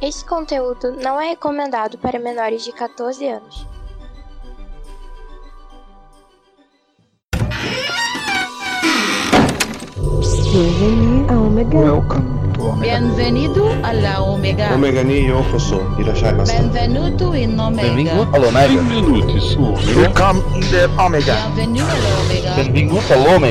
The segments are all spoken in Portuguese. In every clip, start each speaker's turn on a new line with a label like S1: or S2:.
S1: Esse conteúdo não é recomendado para menores de 14 anos.
S2: Bienvenue à Omega.
S3: Welcome to Omega.
S4: Bienvenido Omega.
S5: Omega ni yokoso. Irashaimase.
S4: Benvenuto in Omega.
S6: Benvingut all'Omega.
S3: Benvenuti su Omega.
S6: Welcome in the Omega.
S4: Bienvenido alla Omega.
S6: Benvingut all'Omega.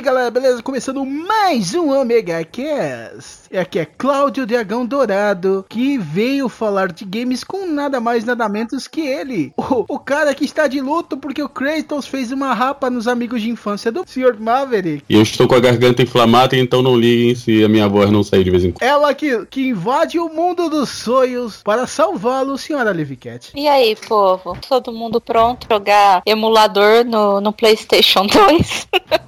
S7: Aí galera, beleza? Começando mais um Omega Cast. E aqui é Cláudio Dragão Dourado, que veio falar de games com nada mais nada menos que ele. O, o cara que está de luto porque o Kratos fez uma rapa nos amigos de infância do Sr. Maverick.
S8: E eu estou com a garganta inflamada, então não liguem se a minha voz não sair de vez em quando.
S7: Ela que, que invade o mundo dos sonhos para salvá-lo, senhora Livicat.
S9: E aí, povo? Todo mundo pronto pra jogar emulador no, no PlayStation 2?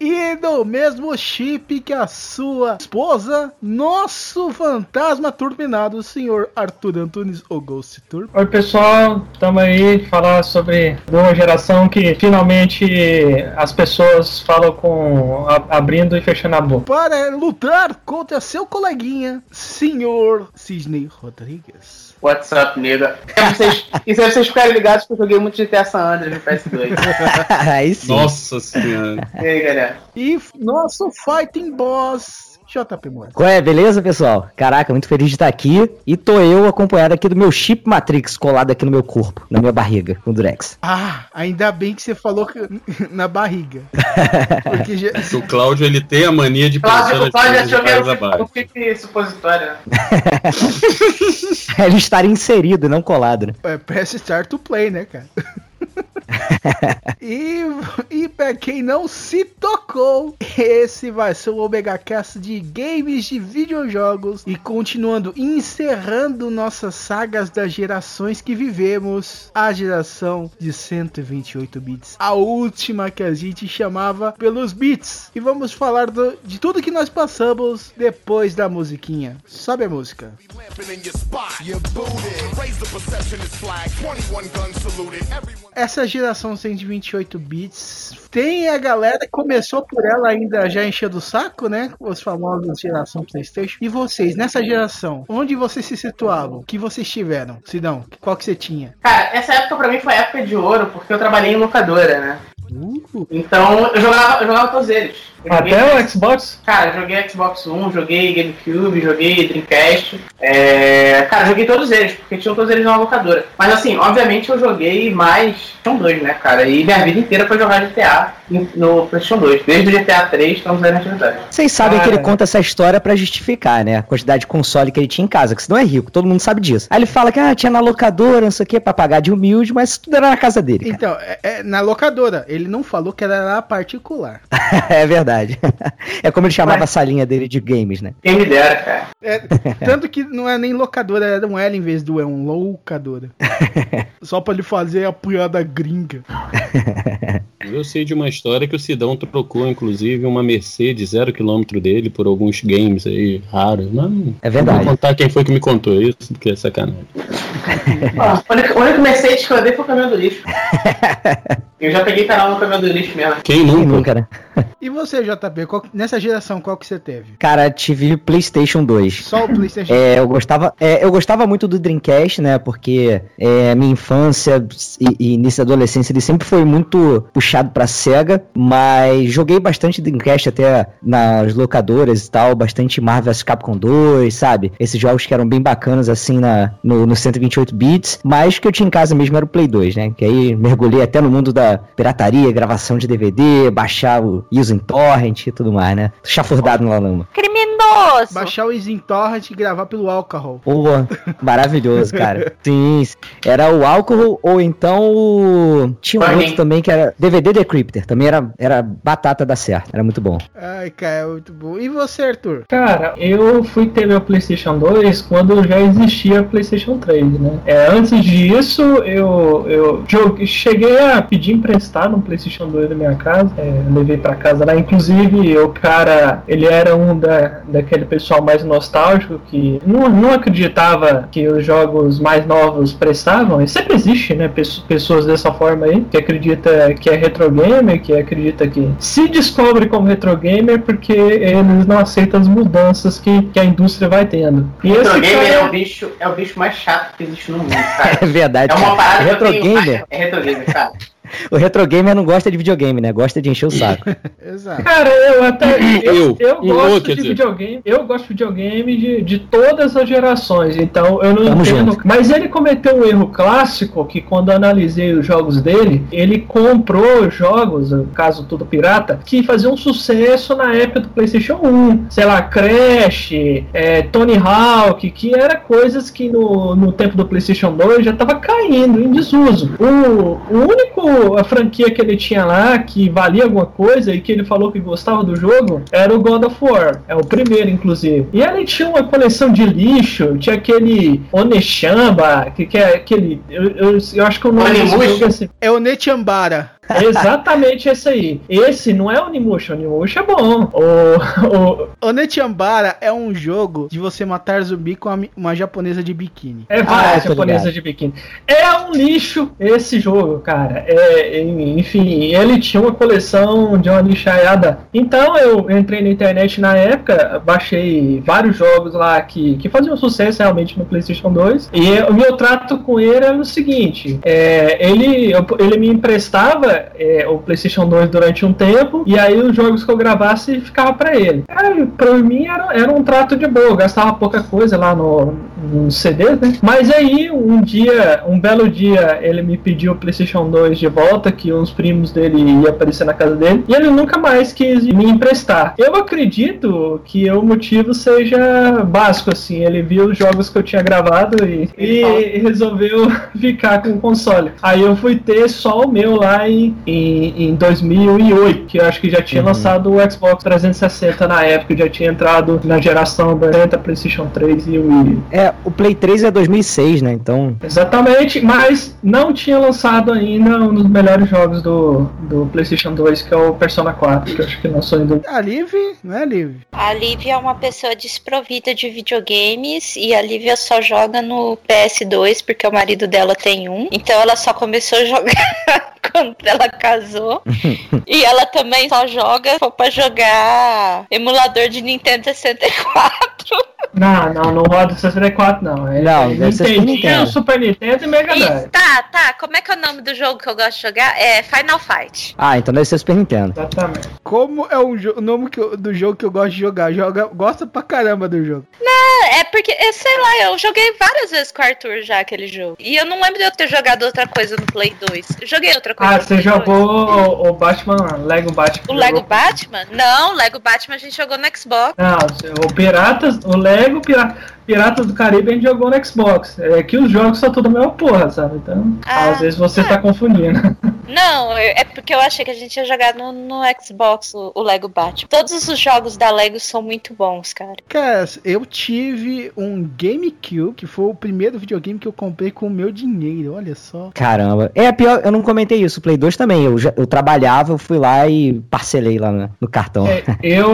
S7: E no mesmo chip que a sua esposa, nosso fantasma turbinado, o senhor Arthur Antunes, o Ghost Turbo.
S10: Oi pessoal, estamos aí falar sobre uma geração que finalmente as pessoas falam com a- abrindo e fechando a boca.
S7: Para lutar contra seu coleguinha, senhor Sidney Rodrigues.
S11: What's up, nega? É E se vocês ficarem ligados que eu joguei muito GTA San Andreas no PS2.
S6: Aí sim.
S8: Nossa senhora.
S11: E aí, galera?
S7: E nosso fighting boss, JP Moura.
S6: Qual é, beleza, pessoal? Caraca, muito feliz de estar aqui. E tô eu acompanhado aqui do meu chip Matrix colado aqui no meu corpo, na minha barriga, com o Durex.
S7: Ah, ainda bem que você falou que- na barriga. Porque já-
S8: O Cláudio, ele tem a mania de pensar
S11: Cláudio,
S8: nas
S11: o Cláudio achou que era fique supositório, né?
S6: Ele estaria inserido e não colado, né?
S7: É, press start to play, né, cara? e, e pra quem não se tocou, esse vai ser o Omega Cast de games de videojogos. E continuando, encerrando nossas sagas das gerações que vivemos, a geração de 128 bits. A última que a gente chamava pelos bits. E vamos falar do- de tudo que nós passamos depois da musiquinha. Sobe a música. Essa geração 128 bits tem a galera que começou por ela ainda já encheu do saco, né? Os famosos geração PlayStation. E vocês, nessa geração, onde vocês se situavam? O que vocês tiveram? Sidão, qual que você tinha?
S11: Cara, essa época pra mim foi a época de ouro, porque eu trabalhei em locadora, né?
S7: Uh,
S11: Então eu jogava, eu jogava todos eles.
S10: Até o Xbox?
S11: Cara, joguei Xbox One, joguei GameCube, joguei Dreamcast. É... Cara, joguei todos eles, porque tinham todos eles na locadora. Mas assim, obviamente eu joguei mais PlayStation 2, né, cara? E minha vida inteira foi jogar GTA no PlayStation 2. Desde o GTA 3 estamos aí na atividade.
S6: Vocês sabem que
S10: Cara.
S6: ele conta essa história pra justificar, né? A quantidade de console que ele tinha em casa, que senão é rico, todo mundo sabe disso. Aí ele fala que ah, tinha na locadora, não sei o que, pra pagar de humilde, mas tudo era na casa dele. cara.
S7: Então, é, é na locadora. Ele não falou que era na particular.
S6: é verdade. É como ele chamava a salinha dele de games, né?
S11: Quem me dera, cara.
S7: É, tanto que não é nem locadora, era um L em vez do é um loucadora. Só pra ele fazer a piada gringa.
S8: Eu sei de uma história que o Sidão trocou, inclusive, uma Mercedes zero quilômetro dele por alguns games aí raros. Não,
S6: É verdade.
S8: Não vou contar quem foi que me contou isso, porque é sacanagem.
S11: Ó, o único- Mercedes que eu andei foi o caminhão do lixo. Eu já peguei canal no caminhão do lixo mesmo.
S8: Quem
S6: Quem
S8: nunca?
S6: nunca, né?
S7: E você, JP, qual- nessa geração, qual que você teve?
S6: Cara, tive PlayStation 2.
S7: Só o PlayStation.
S6: É, eu gostava, é, eu gostava muito do Dreamcast, né? Porque é, minha infância e, e início da adolescência ele sempre foi muito puxado pra Sega, mas joguei bastante Dreamcast até nas locadoras e tal, bastante Marvel vs Capcom 2, sabe? Esses jogos que eram bem bacanas assim na, no, no 128 bits, mas o que eu tinha em casa mesmo era o Play 2, né? Que aí mergulhei até no mundo da pirataria, gravação de DVD, baixar o Using Torrent e tudo mais, né? Chafurdado na lama.
S9: Criminoso! Maravilhoso!
S7: Baixar o Isintorrent e gravar pelo álcool.
S6: Pô, maravilhoso, cara. Sim, era o álcool ou então o... Tinha um outro também que era DVD Decrypter. Também era, era batata da certo. Era muito bom.
S7: Ai, cara, é muito bom. E você, Arthur?
S10: Cara, eu fui ter meu PlayStation 2 quando já existia PlayStation 3, né? É, antes disso, eu, eu joguei, cheguei a pedir emprestado um PlayStation 2 na minha casa. É, levei para casa lá. Inclusive, o cara, ele era um da, daquele pessoal mais nostálgico que não, não acreditava que os jogos mais novos prestavam. E sempre existe, né? Pessoas dessa forma aí, que acredita que é retro gamer, que acredita que se descobre como retro gamer porque eles não aceitam as mudanças que, que a indústria vai tendo.
S11: E retro esse gamer cara... é, o bicho, é o bicho mais chato que existe no mundo, cara.
S6: É verdade.
S11: É uma parada
S6: retro gamer.
S11: É retro gamer, cara.
S6: O retro gamer não gosta de videogame, né? Gosta de encher o saco.
S10: Exato. Cara, eu até. Eu, eu, eu gosto de videogame. Eu gosto de videogame de, de todas as gerações. Então eu não Tamo entendo. Junto. Mas ele cometeu um erro clássico que quando eu analisei os jogos dele, ele comprou jogos, no caso tudo pirata, que faziam um sucesso na época do PlayStation 1. Sei lá, Crash, é, Tony Hawk, que era coisas que no, no tempo do PlayStation 2 já tava caindo em desuso. O, o único a franquia que ele tinha lá, que valia alguma coisa e que ele falou que gostava do jogo, era o God of War. É o primeiro, inclusive. E ele tinha uma coleção de lixo, tinha aquele Onechamba, que, que é aquele. Eu, eu, eu acho que o nome é assim.
S7: É Onechambara.
S10: É exatamente esse aí. Esse não é o Onimusha, o Onimusha é bom. O,
S7: o... Onechambara é um jogo de você matar zumbi com uma japonesa de biquíni.
S10: É várias ah, japonesa de biquíni. É um lixo esse jogo, cara. É, enfim, ele tinha uma coleção de uma lixaiada. Então eu entrei na internet na época, baixei vários jogos lá que, que faziam sucesso realmente no PlayStation 2. E o meu trato com ele era o seguinte: é, ele, ele me emprestava é, o PlayStation 2 durante um tempo, e aí os jogos que eu gravasse ficava para ele. Aí, pra mim era, era um trato de boa, eu gastava pouca coisa lá no, no CD, né? Mas aí, um dia, um belo dia, ele me pediu o PlayStation 2 de volta, que uns primos dele iam aparecer na casa dele, e ele nunca mais quis me emprestar. Eu acredito que o motivo seja básico, assim, ele viu os jogos que eu tinha gravado e, e resolveu ficar com o console. Aí eu fui ter só o meu lá em em, em 2008, que eu acho que já tinha uhum. lançado o Xbox 360 na época, já tinha entrado na geração da PlayStation 3 e o Wii.
S6: É, o Play 3 é 2006, né? Então.
S10: Exatamente, mas não tinha lançado ainda um dos melhores jogos do, do PlayStation 2, que é o Persona 4, que eu acho que lançou ainda.
S7: A Liv, não é Liv?
S9: A Liv é uma pessoa desprovida de videogames e a Lívia só joga no PS2 porque o marido dela tem um, então ela só começou a jogar quando ela casou. e ela também só joga for pra jogar emulador de Nintendo 64.
S10: Não, não, não roda 64 não. É,
S6: não, é
S10: Nintendo, Super Nintendo e Mega Drive.
S9: Tá, tá. Como é que é o nome do jogo que eu gosto de jogar? É Final Fight.
S6: Ah, então deve ser Super Nintendo.
S10: Exatamente.
S7: Como é o, o nome que eu, do jogo que eu gosto de jogar? Joga, gosta pra caramba do jogo.
S9: Não, é porque, eu sei lá, eu joguei várias vezes com o Arthur já aquele jogo. E eu não lembro de eu ter jogado outra coisa no Play 2. Eu joguei outra coisa.
S10: Ah, você jogou o, o, Batman, Lego Batman.
S9: O Lego Batman? Não, Lego Batman a gente jogou no Xbox.
S10: Não, o Piratas, o Lego Pirata. Piratas do Caribe a gente jogou no Xbox. É que os jogos são tudo a mesma porra, sabe? Então, ah, às vezes você é. tá confundindo.
S9: Não, é porque eu achei que a gente ia jogar no, no Xbox o, o, Lego Batman. Todos os jogos da Lego são muito bons, cara.
S7: Cara, eu tive um GameCube, que foi o primeiro videogame que eu comprei com o meu dinheiro, olha só.
S6: Caramba. É pior, eu não comentei isso. O Play 2 também. Eu, eu trabalhava, eu fui lá e parcelei lá no, no cartão. É,
S10: eu,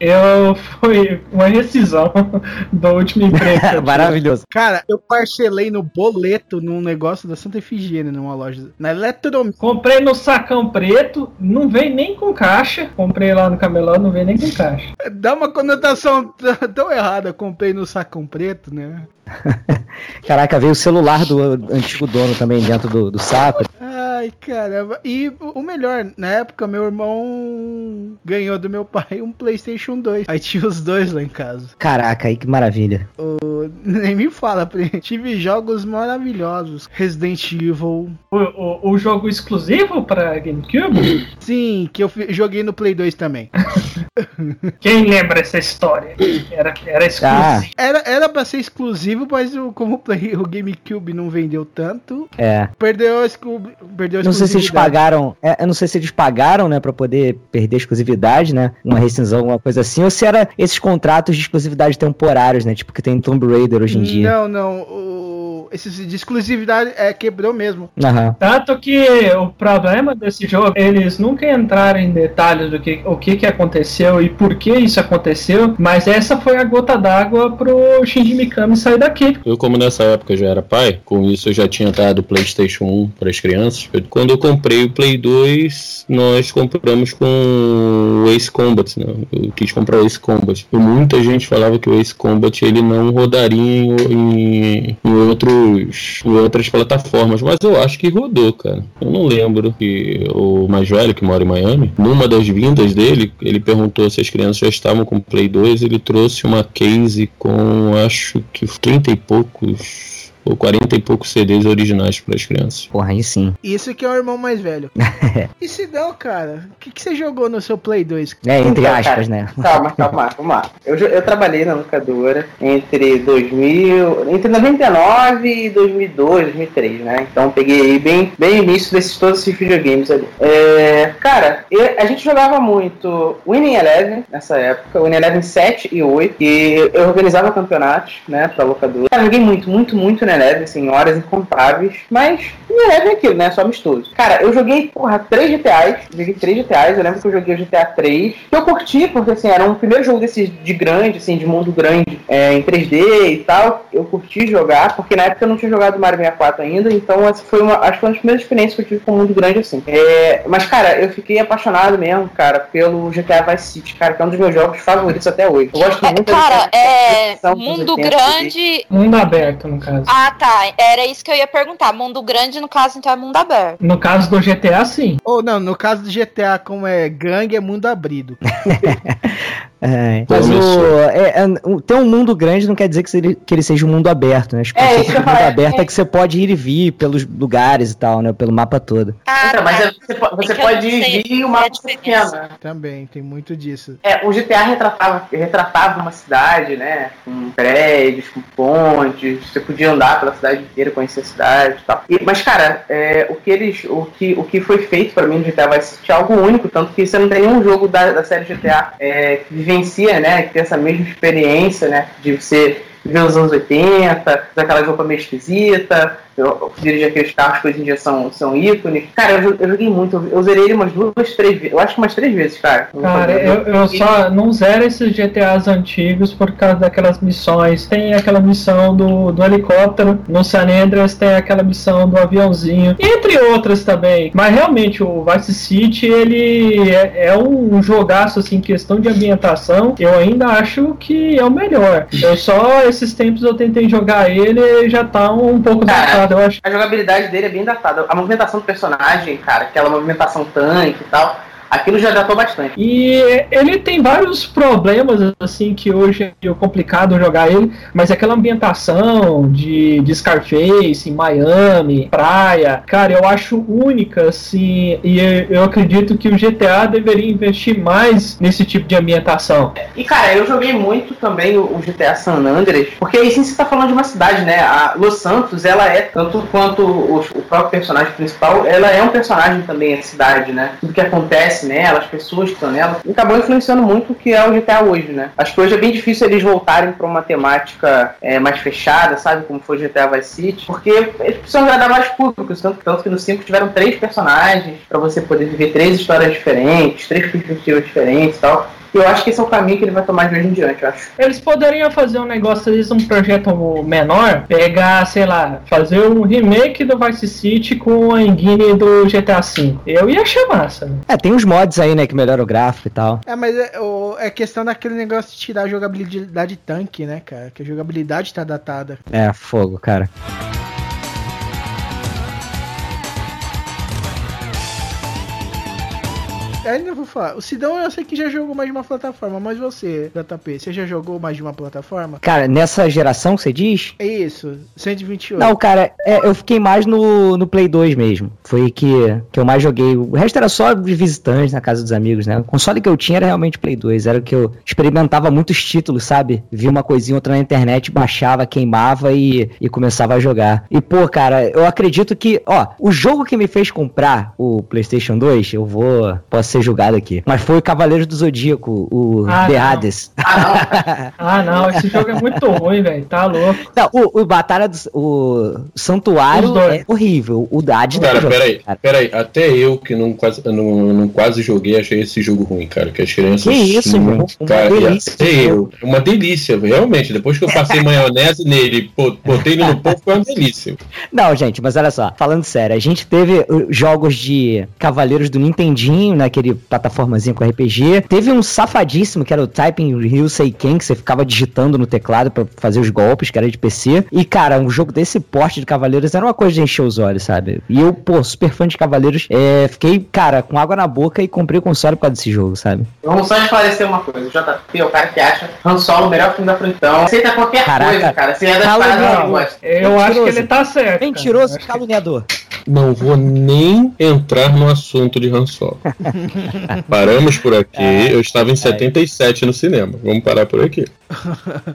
S10: eu foi uma rescisão do último
S6: Maravilhoso.
S7: Cara, eu parcelei no boleto num negócio da Santa Efigênia, numa loja. Na Eletrom.
S10: Comprei no sacão preto, não vem nem com caixa. Comprei lá no camelô, não vem nem com caixa.
S7: Dá uma conotação tão errada. Comprei no sacão preto, né?
S6: Caraca, veio o celular do antigo dono também dentro do, do saco.
S7: Ah, Ai, caramba. E o melhor, na época, meu irmão ganhou do meu pai um PlayStation 2. Aí tinha os dois lá em casa.
S6: Caraca, aí que maravilha.
S7: O- Nem me fala, tive jogos maravilhosos. Resident Evil.
S10: O, o, o jogo exclusivo pra GameCube?
S7: Sim, que eu joguei no Play 2 também.
S10: Quem lembra essa história? Era, era exclusivo.
S6: Ah,
S7: Era, era pra ser exclusivo, mas o, como o, Play, o GameCube não vendeu tanto,
S6: é.
S7: perdeu a, exclu, perdeu a
S6: Não sei se eles pagaram. é, eu não sei se eles pagaram, né, pra poder perder a exclusividade, né? Uma rescisão, alguma coisa assim, ou se era esses contratos de exclusividade temporários, né? Tipo que tem Tomb Raider hoje em dia.
S7: Não, não. O, esse de exclusividade é, quebrou mesmo.
S6: Aham.
S10: Tanto que o problema desse jogo, eles nunca entraram em detalhes do que o que, que aconteceu e por que isso aconteceu, mas essa foi a gota d'água pro Shinji Mikami sair daqui.
S8: Eu, como nessa época já era pai, com isso eu já tinha dado PlayStation 1 para as crianças. Eu- quando eu comprei o Play 2, nós compramos com o Ace Combat, né? Eu quis comprar o Ace Combat. E muita gente falava que o Ace Combat ele não rodaria em, em, em outros, em outras plataformas, mas eu acho que rodou, cara. Eu não lembro que o mais velho que mora em Miami, numa das vindas dele, ele perguntou se as crianças já estavam com o Play 2, ele trouxe uma case com acho que 30 e poucos ou 40 e poucos CDs originais para as crianças.
S6: Porra, aí sim.
S7: Isso que é o irmão mais velho. e se não, cara? O que, que você jogou no seu Play 2?
S6: É, entre
S11: Então,
S6: aspas,
S11: cara,
S6: né?
S11: Calma, calma, vamos lá. Eu, eu trabalhei na locadora entre 2000, entre 99 e 2002, 2003, né? Então peguei bem, bem início desses todos esses videogames ali. É, cara, eu- a gente jogava muito Winning Eleven nessa época, Winning Eleven 7 e 8, e eu organizava campeonatos, né, pra locadora. Cara, joguei muito, muito, muito Winning Eleven, assim, horas incontáveis, mas Eleven é aquilo, né? Só amistoso. Cara, eu joguei, porra, 3 GTAs, joguei 3 GTAs, eu lembro que eu joguei o GTA 3, que eu curti, porque assim, era um primeiro jogo desses de grande, assim, de mundo grande, é, em 3D e tal, eu curti jogar, porque na época eu não tinha jogado Mario 64 ainda, então essa foi uma, acho que foi uma das primeiras experiências que eu tive com um mundo grande, assim. É, mas, cara, eu fiquei apaixonado mesmo, cara, pelo GTA Vice City, cara, que é um dos meus jogos favoritos até hoje. Eu gosto muito da-
S9: Cara, é. Mundo
S11: 80
S9: grande.
S10: Mundo aberto, no caso.
S9: Ah, tá. Era isso que eu ia perguntar. Mundo grande, no caso, então é mundo aberto.
S10: No caso do GTA, sim.
S7: Ou não, no caso do GTA, como é gangue, é mundo abrido.
S6: É, mas o, é, é, o- ter um mundo grande não quer dizer que ele, que ele seja um mundo aberto, né? Os
S11: É, isso que
S6: de mundo
S11: falei,
S6: aberto
S11: é.
S6: é que você pode ir e vir pelos lugares e tal, né? Pelo mapa todo.
S11: Então, mas é- você, você
S9: É
S11: pode ir e o
S9: qual é a
S11: mapa ser pequeno.
S7: Também, tem muito disso.
S11: É, o GTA retratava, retratava uma cidade, né? Com prédios, com pontes, você podia andar pela cidade inteira, conhecer a cidade e tal. E- mas, cara, é, o, que eles, o, que, o que foi feito pra mim no GTA Vice City é algo único, tanto que você não tem nenhum jogo da, da série GTA é, que vivencia, né? Que tem essa mesma experiência, né? De você viver os anos 80, daquela roupa meio esquisita, eu dirigi aqueles carros que hoje em dia são, são ícones. Cara, eu, eu joguei muito, eu, eu zerei ele umas duas, três vezes, eu acho que umas três vezes, cara.
S10: Cara, eu, eu só não zero esses GTAs antigos por causa daquelas missões. Tem aquela missão do, do helicóptero, no San Andreas tem aquela missão do aviãozinho, entre outras também. Mas realmente o Vice City, ele é, é um jogaço, assim, questão de ambientação, eu ainda acho que é o melhor. Eu só, esses tempos eu tentei jogar ele e já tá um pouco datado, eu acho.
S11: A jogabilidade dele é bem datada. A movimentação do personagem, cara, aquela movimentação tanque e tal, aquilo já datou bastante.
S10: E ele tem vários problemas, assim, que hoje é complicado jogar ele, mas aquela ambientação de, de Scarface, em Miami, praia, cara, eu acho única, assim, e eu, acredito que o GTA deveria investir mais nesse tipo de ambientação.
S11: E cara, eu joguei muito também o, o GTA San Andreas, porque aí sim você tá falando de uma cidade, né? A Los Santos, ela é, tanto quanto o, o próprio personagem principal, ela é um personagem também, a cidade, né? Tudo que acontece nela, as pessoas que estão nela, acabou influenciando muito o que é o GTA hoje, né? Acho que hoje é bem difícil eles voltarem pra uma temática é, mais fechada, sabe? Como foi o GTA Vice City, porque eles precisam agradar mais públicos, tanto, tanto que no 5 tiveram três personagens pra você poder viver três histórias diferentes, três perspectivas diferentes e tal. Eu acho que esse é o caminho que ele vai tomar de hoje em diante, eu acho.
S10: Eles poderiam fazer um negócio, às vezes, um projeto menor, pegar, sei lá, fazer um remake do Vice City com a engine do GTA V. Eu ia achar massa. né?
S6: É, tem uns mods aí, né, que melhoram o gráfico e tal.
S7: É, mas é, o- é questão daquele negócio de tirar a jogabilidade tanque, né, cara? Que a jogabilidade tá datada.
S6: É, fogo, cara.
S7: Ainda vou falar. O Sidão eu sei que já jogou mais de uma plataforma, mas você, JP, você já jogou mais de uma plataforma?
S6: Cara, nessa geração que você diz?
S7: É isso, 128.
S6: Não, cara, é, eu fiquei mais no, no Play 2 mesmo. Foi que, que eu mais joguei. O resto era só de visitantes na casa dos amigos, né? O console que eu tinha era realmente Play 2. Era o que eu experimentava muitos títulos, sabe? Via uma coisinha outra na internet, baixava, queimava e, e começava a jogar. E, pô, cara, eu acredito que, ó, o jogo que me fez comprar o PlayStation 2, eu vou. Posso ser julgado aqui. Mas foi o Cavaleiros do Zodíaco, o
S10: Ah,
S6: The
S10: não.
S6: Hades.
S10: Ah, não, esse jogo é muito ruim, velho. Tá louco.
S6: Não, o, o Batalha do o Santuário é horrível. O Hades
S8: Cara,
S6: jogar,
S8: peraí,
S6: cara.
S8: peraí, até eu que não quase, não, não quase joguei, achei esse jogo ruim, cara. Que as crianças.
S6: Que isso,
S8: não-
S6: irmão? Uma
S8: cara,
S6: delícia
S8: até eu. Uma delícia, realmente. Depois que eu passei maionese nele, botei ele no povo, foi uma delícia.
S6: Não, gente, mas olha só, falando sério, a gente teve uh, jogos de Cavaleiros do Nintendinho, naquele plataformazinho com RPG. Teve um safadíssimo que era o Typing Ryu Seiken, que você ficava digitando no teclado pra fazer os golpes, que era de PC. E, cara, um jogo desse porte de Cavaleiros era uma coisa de encher os olhos, sabe? E eu, pô, super fã de Cavaleiros, é, fiquei, cara, com água na boca e comprei o console por causa desse jogo, sabe?
S11: Vamos só esclarecer uma coisa. O JP é o cara que acha Han Solo o melhor filme da frente. Então, aceita qualquer
S6: Caraca.
S11: coisa, cara. Se é das paradas.
S10: Eu acho que ele tá certo.
S6: Mentiroso,
S10: que-
S6: caluniador.
S8: Não vou nem entrar no assunto de Han Solo. Paramos por aqui. eu estava em 77 no cinema. Vamos parar por aqui.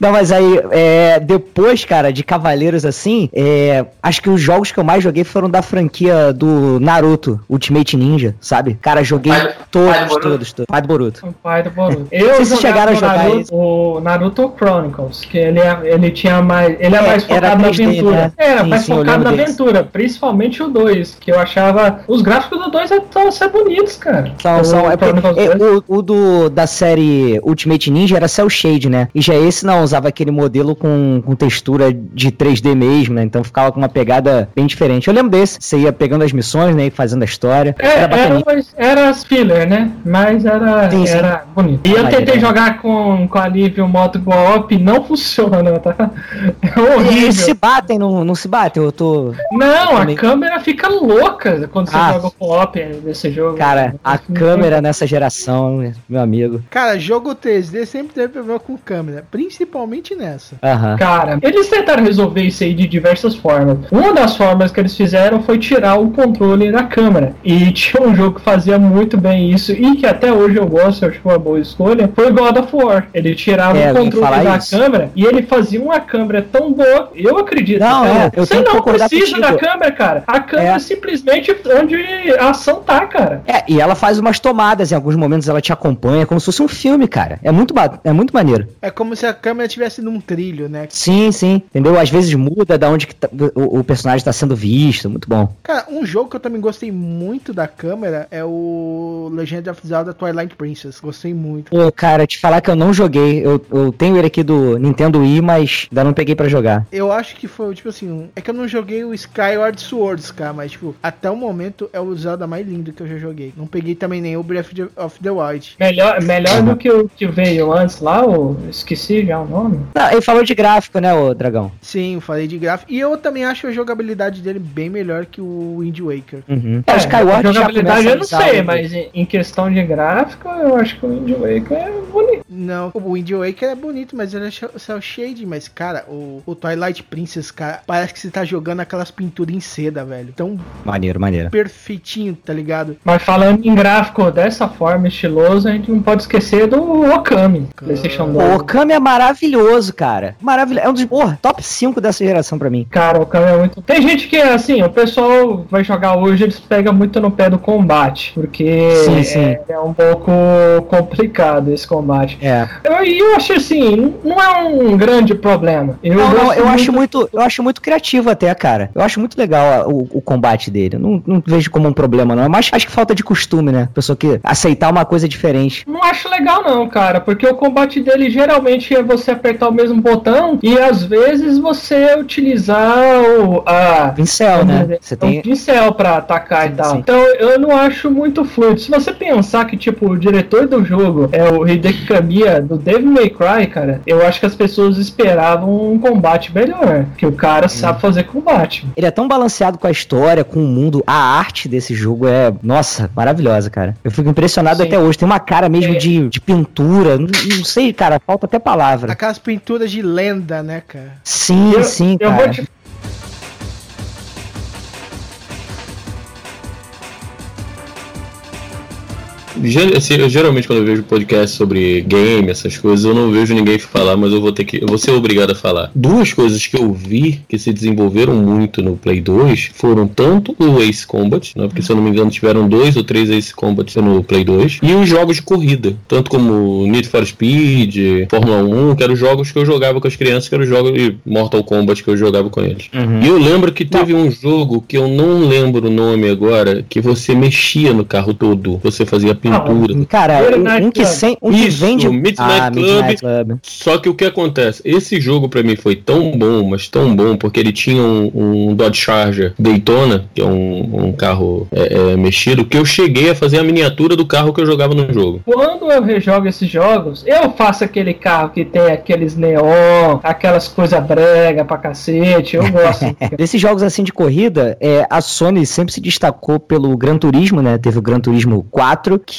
S6: Não, mas aí, é, depois, cara, de Cavaleiros assim, é, acho que os jogos que eu mais joguei foram da franquia do Naruto, Ultimate Ninja, sabe? Cara, joguei
S11: Pai do- pai do
S6: todos, todos, todos. Pai do Boruto.
S10: O pai do Boruto.
S6: sei
S10: Eu
S6: se
S10: jogava
S6: chegaram a
S10: o
S6: jogar
S10: Naruto,
S6: esse.
S10: o Naruto Chronicles, que ele, é, ele tinha mais. Ele é,
S6: É,
S10: mais
S6: era
S10: focado na
S6: 3D,
S10: aventura.
S6: né?
S10: Era
S6: Sim,
S10: mais
S6: sim,
S10: focado na
S6: desse.
S10: aventura, principalmente o 2, que eu achava. Os gráficos do 2 estão ser bonitos, cara.
S6: São,
S10: O
S6: são, é porque, é,
S10: 2.
S6: o, o do, da série Ultimate Ninja era Cell Shade, né? E já esse não, usava aquele modelo com, com textura de 3D mesmo, né? Então ficava com uma pegada bem diferente. Eu lembro desse, você ia pegando as missões, né? E fazendo a história.
S10: É,
S6: era
S10: era, umas- era as filler, né? Mas era,
S6: Sim, sim.
S10: era bonito. E eu tentei jogar com, com a Lívia o modo co-op, não funciona, tá? É
S6: Eles
S10: horrível.
S6: se batem, não, não se batem? Eu tô.
S10: Não, a
S6: Também.
S10: câmera fica louca quando você
S6: Ah.
S10: joga co-op nesse jogo.
S6: Cara, a câmera nessa geração, meu amigo.
S7: Cara, jogo 3D sempre teve problema com câmera, principalmente nessa.
S10: Cara, eles tentaram resolver isso aí de diversas formas. Uma das formas que eles fizeram foi tirar o controle da câmera. E tinha um jogo que fazia muito bem isso e que até hoje eu gosto, eu acho uma boa escolha, foi God of War. Ele tirava
S6: É,
S10: o controle da
S6: isso.
S10: câmera e ele fazia uma câmera tão boa. Eu acredito.
S6: Não,
S10: cara,
S6: é, eu
S10: você não precisa
S6: contigo.
S10: da câmera, cara. A câmera
S6: É.
S10: é simplesmente onde a ação tá, cara.
S6: É, e ela faz umas tomadas, em alguns momentos ela te acompanha, como se fosse um filme, cara. É muito, é muito maneiro.
S7: É como se a câmera estivesse num trilho, né?
S6: Sim, sim, entendeu? Às vezes muda da onde que tá- o, o personagem tá sendo visto, muito bom.
S7: Cara, um jogo que eu também gostei muito da câmera é o Legend of Zelda Twilight Princess. Gostei muito.
S6: Pô, cara, te falar que eu não joguei, eu, eu tenho ele aqui do Nintendo Wii, mas ainda não peguei pra jogar.
S7: Eu acho que foi, tipo assim, é que eu não joguei o Skyward Swords, cara, mas, tipo, até o momento é o Zelda mais lindo que eu já joguei. Não peguei também nem o Breath of the- Wild.
S10: Melhor, melhor do que o que veio antes lá, o esqueci já o nome.
S6: Não, ele falou de gráfico, né, ô Dragão?
S7: Sim, eu falei de gráfico. E eu também acho a jogabilidade dele bem melhor que o Wind Waker.
S6: Uhum.
S10: É,
S6: o Skyward
S10: a jogabilidade eu não sei, mas em, questão de gráfico, eu acho que o Wind Waker é bonito.
S7: Não, o Wind Waker é bonito, mas ele é cel shade. Mas, cara, o, o Twilight Princess, cara, parece que você tá jogando aquelas pinturas em seda, velho. Tão
S6: Maneiro, maneiro.
S7: perfeitinho, tá ligado?
S10: Mas falando em gráfico dessa forma, estiloso, a gente não pode esquecer do Okami, PlayStation 2.
S6: Pô, o Kami é maravilhoso, cara. Maravilhoso. É um dos, porra, top 5 dessa geração pra mim.
S10: Cara, o Okami é muito. Tem gente que, assim, o pessoal vai jogar hoje, eles pegam muito no pé do combate, porque
S6: Sim,
S10: é,
S6: sim.
S10: é um pouco complicado esse combate.
S6: É.
S10: Eu, e eu acho assim, não é um grande problema. Eu,
S6: não, não, eu acho muito, eu acho muito criativo até, cara. Eu acho muito legal o, o combate dele. Eu Não, não vejo como um problema, não. Mas acho que falta de costume, né? Pessoa que aceitar uma coisa diferente.
S10: Não acho legal não, cara, porque o combate dele geralmente é você apertar o mesmo botão e às vezes você utilizar o a
S6: pincel, né? Você tem
S10: pincel pra atacar e tal.
S6: sim.
S10: Então eu não acho muito fluido. Se você pensar que tipo o diretor do jogo é o Hideki Kamiya do Devil May Cry, cara, eu acho que as pessoas esperavam um combate melhor, que o cara sabe fazer combate.
S6: Ele é tão balanceado com a história, com o mundo, a arte desse jogo é, nossa, maravilhosa, cara. Eu fico impressionado
S10: Sim.
S6: até hoje. Tem uma cara mesmo
S10: É.
S6: de, de pintura, não, não sei, cara, falta até palavra.
S7: Aquelas pinturas de lenda, né, cara?
S6: Sim,
S10: Eu-
S6: sim,
S10: eu
S6: cara.
S10: vou te
S8: geralmente quando eu vejo podcast sobre game, essas coisas, eu não vejo ninguém falar, mas eu vou ter que. Eu vou ser obrigado a falar. Duas coisas que eu vi que se desenvolveram muito no Play 2 foram tanto o Ace Combat, né, porque se eu não me engano tiveram dois ou três Ace Combat no Play 2, e os jogos de corrida, tanto como Need for Speed, Fórmula 1, que eram os jogos que eu jogava com as crianças, que eram os jogos de Mortal Kombat que eu jogava com eles.
S6: Uhum.
S8: E eu lembro que teve um jogo que eu não lembro o nome agora, que você mexia no carro todo, você fazia pintura.
S6: Cara,
S10: Midnight
S6: um que,
S10: Club.
S6: sem, um que
S8: Isso,
S6: vende.
S8: Midnight
S6: ah,
S8: Club.
S6: Midnight Club.
S8: Só que o que acontece? Esse jogo pra mim foi tão bom, mas tão bom, porque ele tinha um, um Dodge Charger Daytona, que é um, um carro é, é, mexido, que eu cheguei a fazer a miniatura do carro que eu jogava no jogo.
S10: Quando eu rejogo esses jogos, eu faço aquele carro que tem aqueles neon, aquelas coisas brega pra cacete, eu gosto.
S6: Desses jogos assim de corrida, é, a Sony sempre se destacou pelo Gran Turismo, né? Teve o Gran Turismo 4, que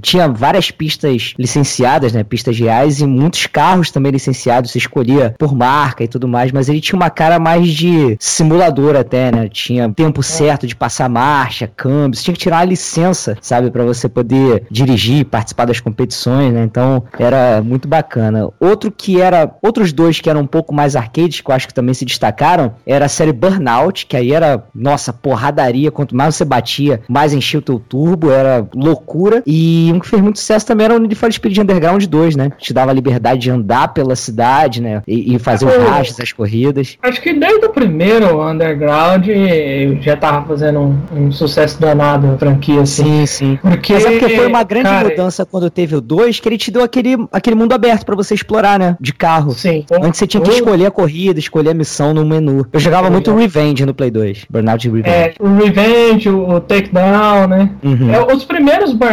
S6: tinha várias pistas licenciadas, né? Pistas reais e muitos carros também licenciados. Você escolhia por marca e tudo mais, mas ele tinha uma cara mais de simulador até, né? Tinha tempo certo de passar marcha, câmbio. Você tinha que tirar uma licença, sabe? Pra você poder dirigir, participar das competições, né? Então era muito bacana. Outro que era. Outros dois que eram um pouco mais arcades, que eu acho que também se destacaram, era a série Burnout, que aí era, nossa, porradaria. Quanto mais você batia, mais enchia o teu turbo, era loucura. E um que fez muito sucesso também era o Need for Speed Underground 2, né? Te dava a liberdade de andar pela cidade, né? E, e fazer os rastros, as corridas.
S10: Acho que desde o primeiro Underground eu já tava fazendo um, um sucesso danado a franquia, assim.
S6: Sim, sim.
S10: Porque,
S6: Mas é porque foi uma grande
S10: cara,
S6: mudança quando teve o 2, que ele te deu aquele, aquele mundo aberto pra você explorar, né? De carro.
S10: Sim.
S6: Antes você tinha que escolher a corrida, escolher a missão no menu. Eu jogava muito Revenge no Play 2. Burnout Revenge.
S10: É, o Revenge, o, o Takedown, né?
S6: Uhum.
S10: É, os primeiros Burnout,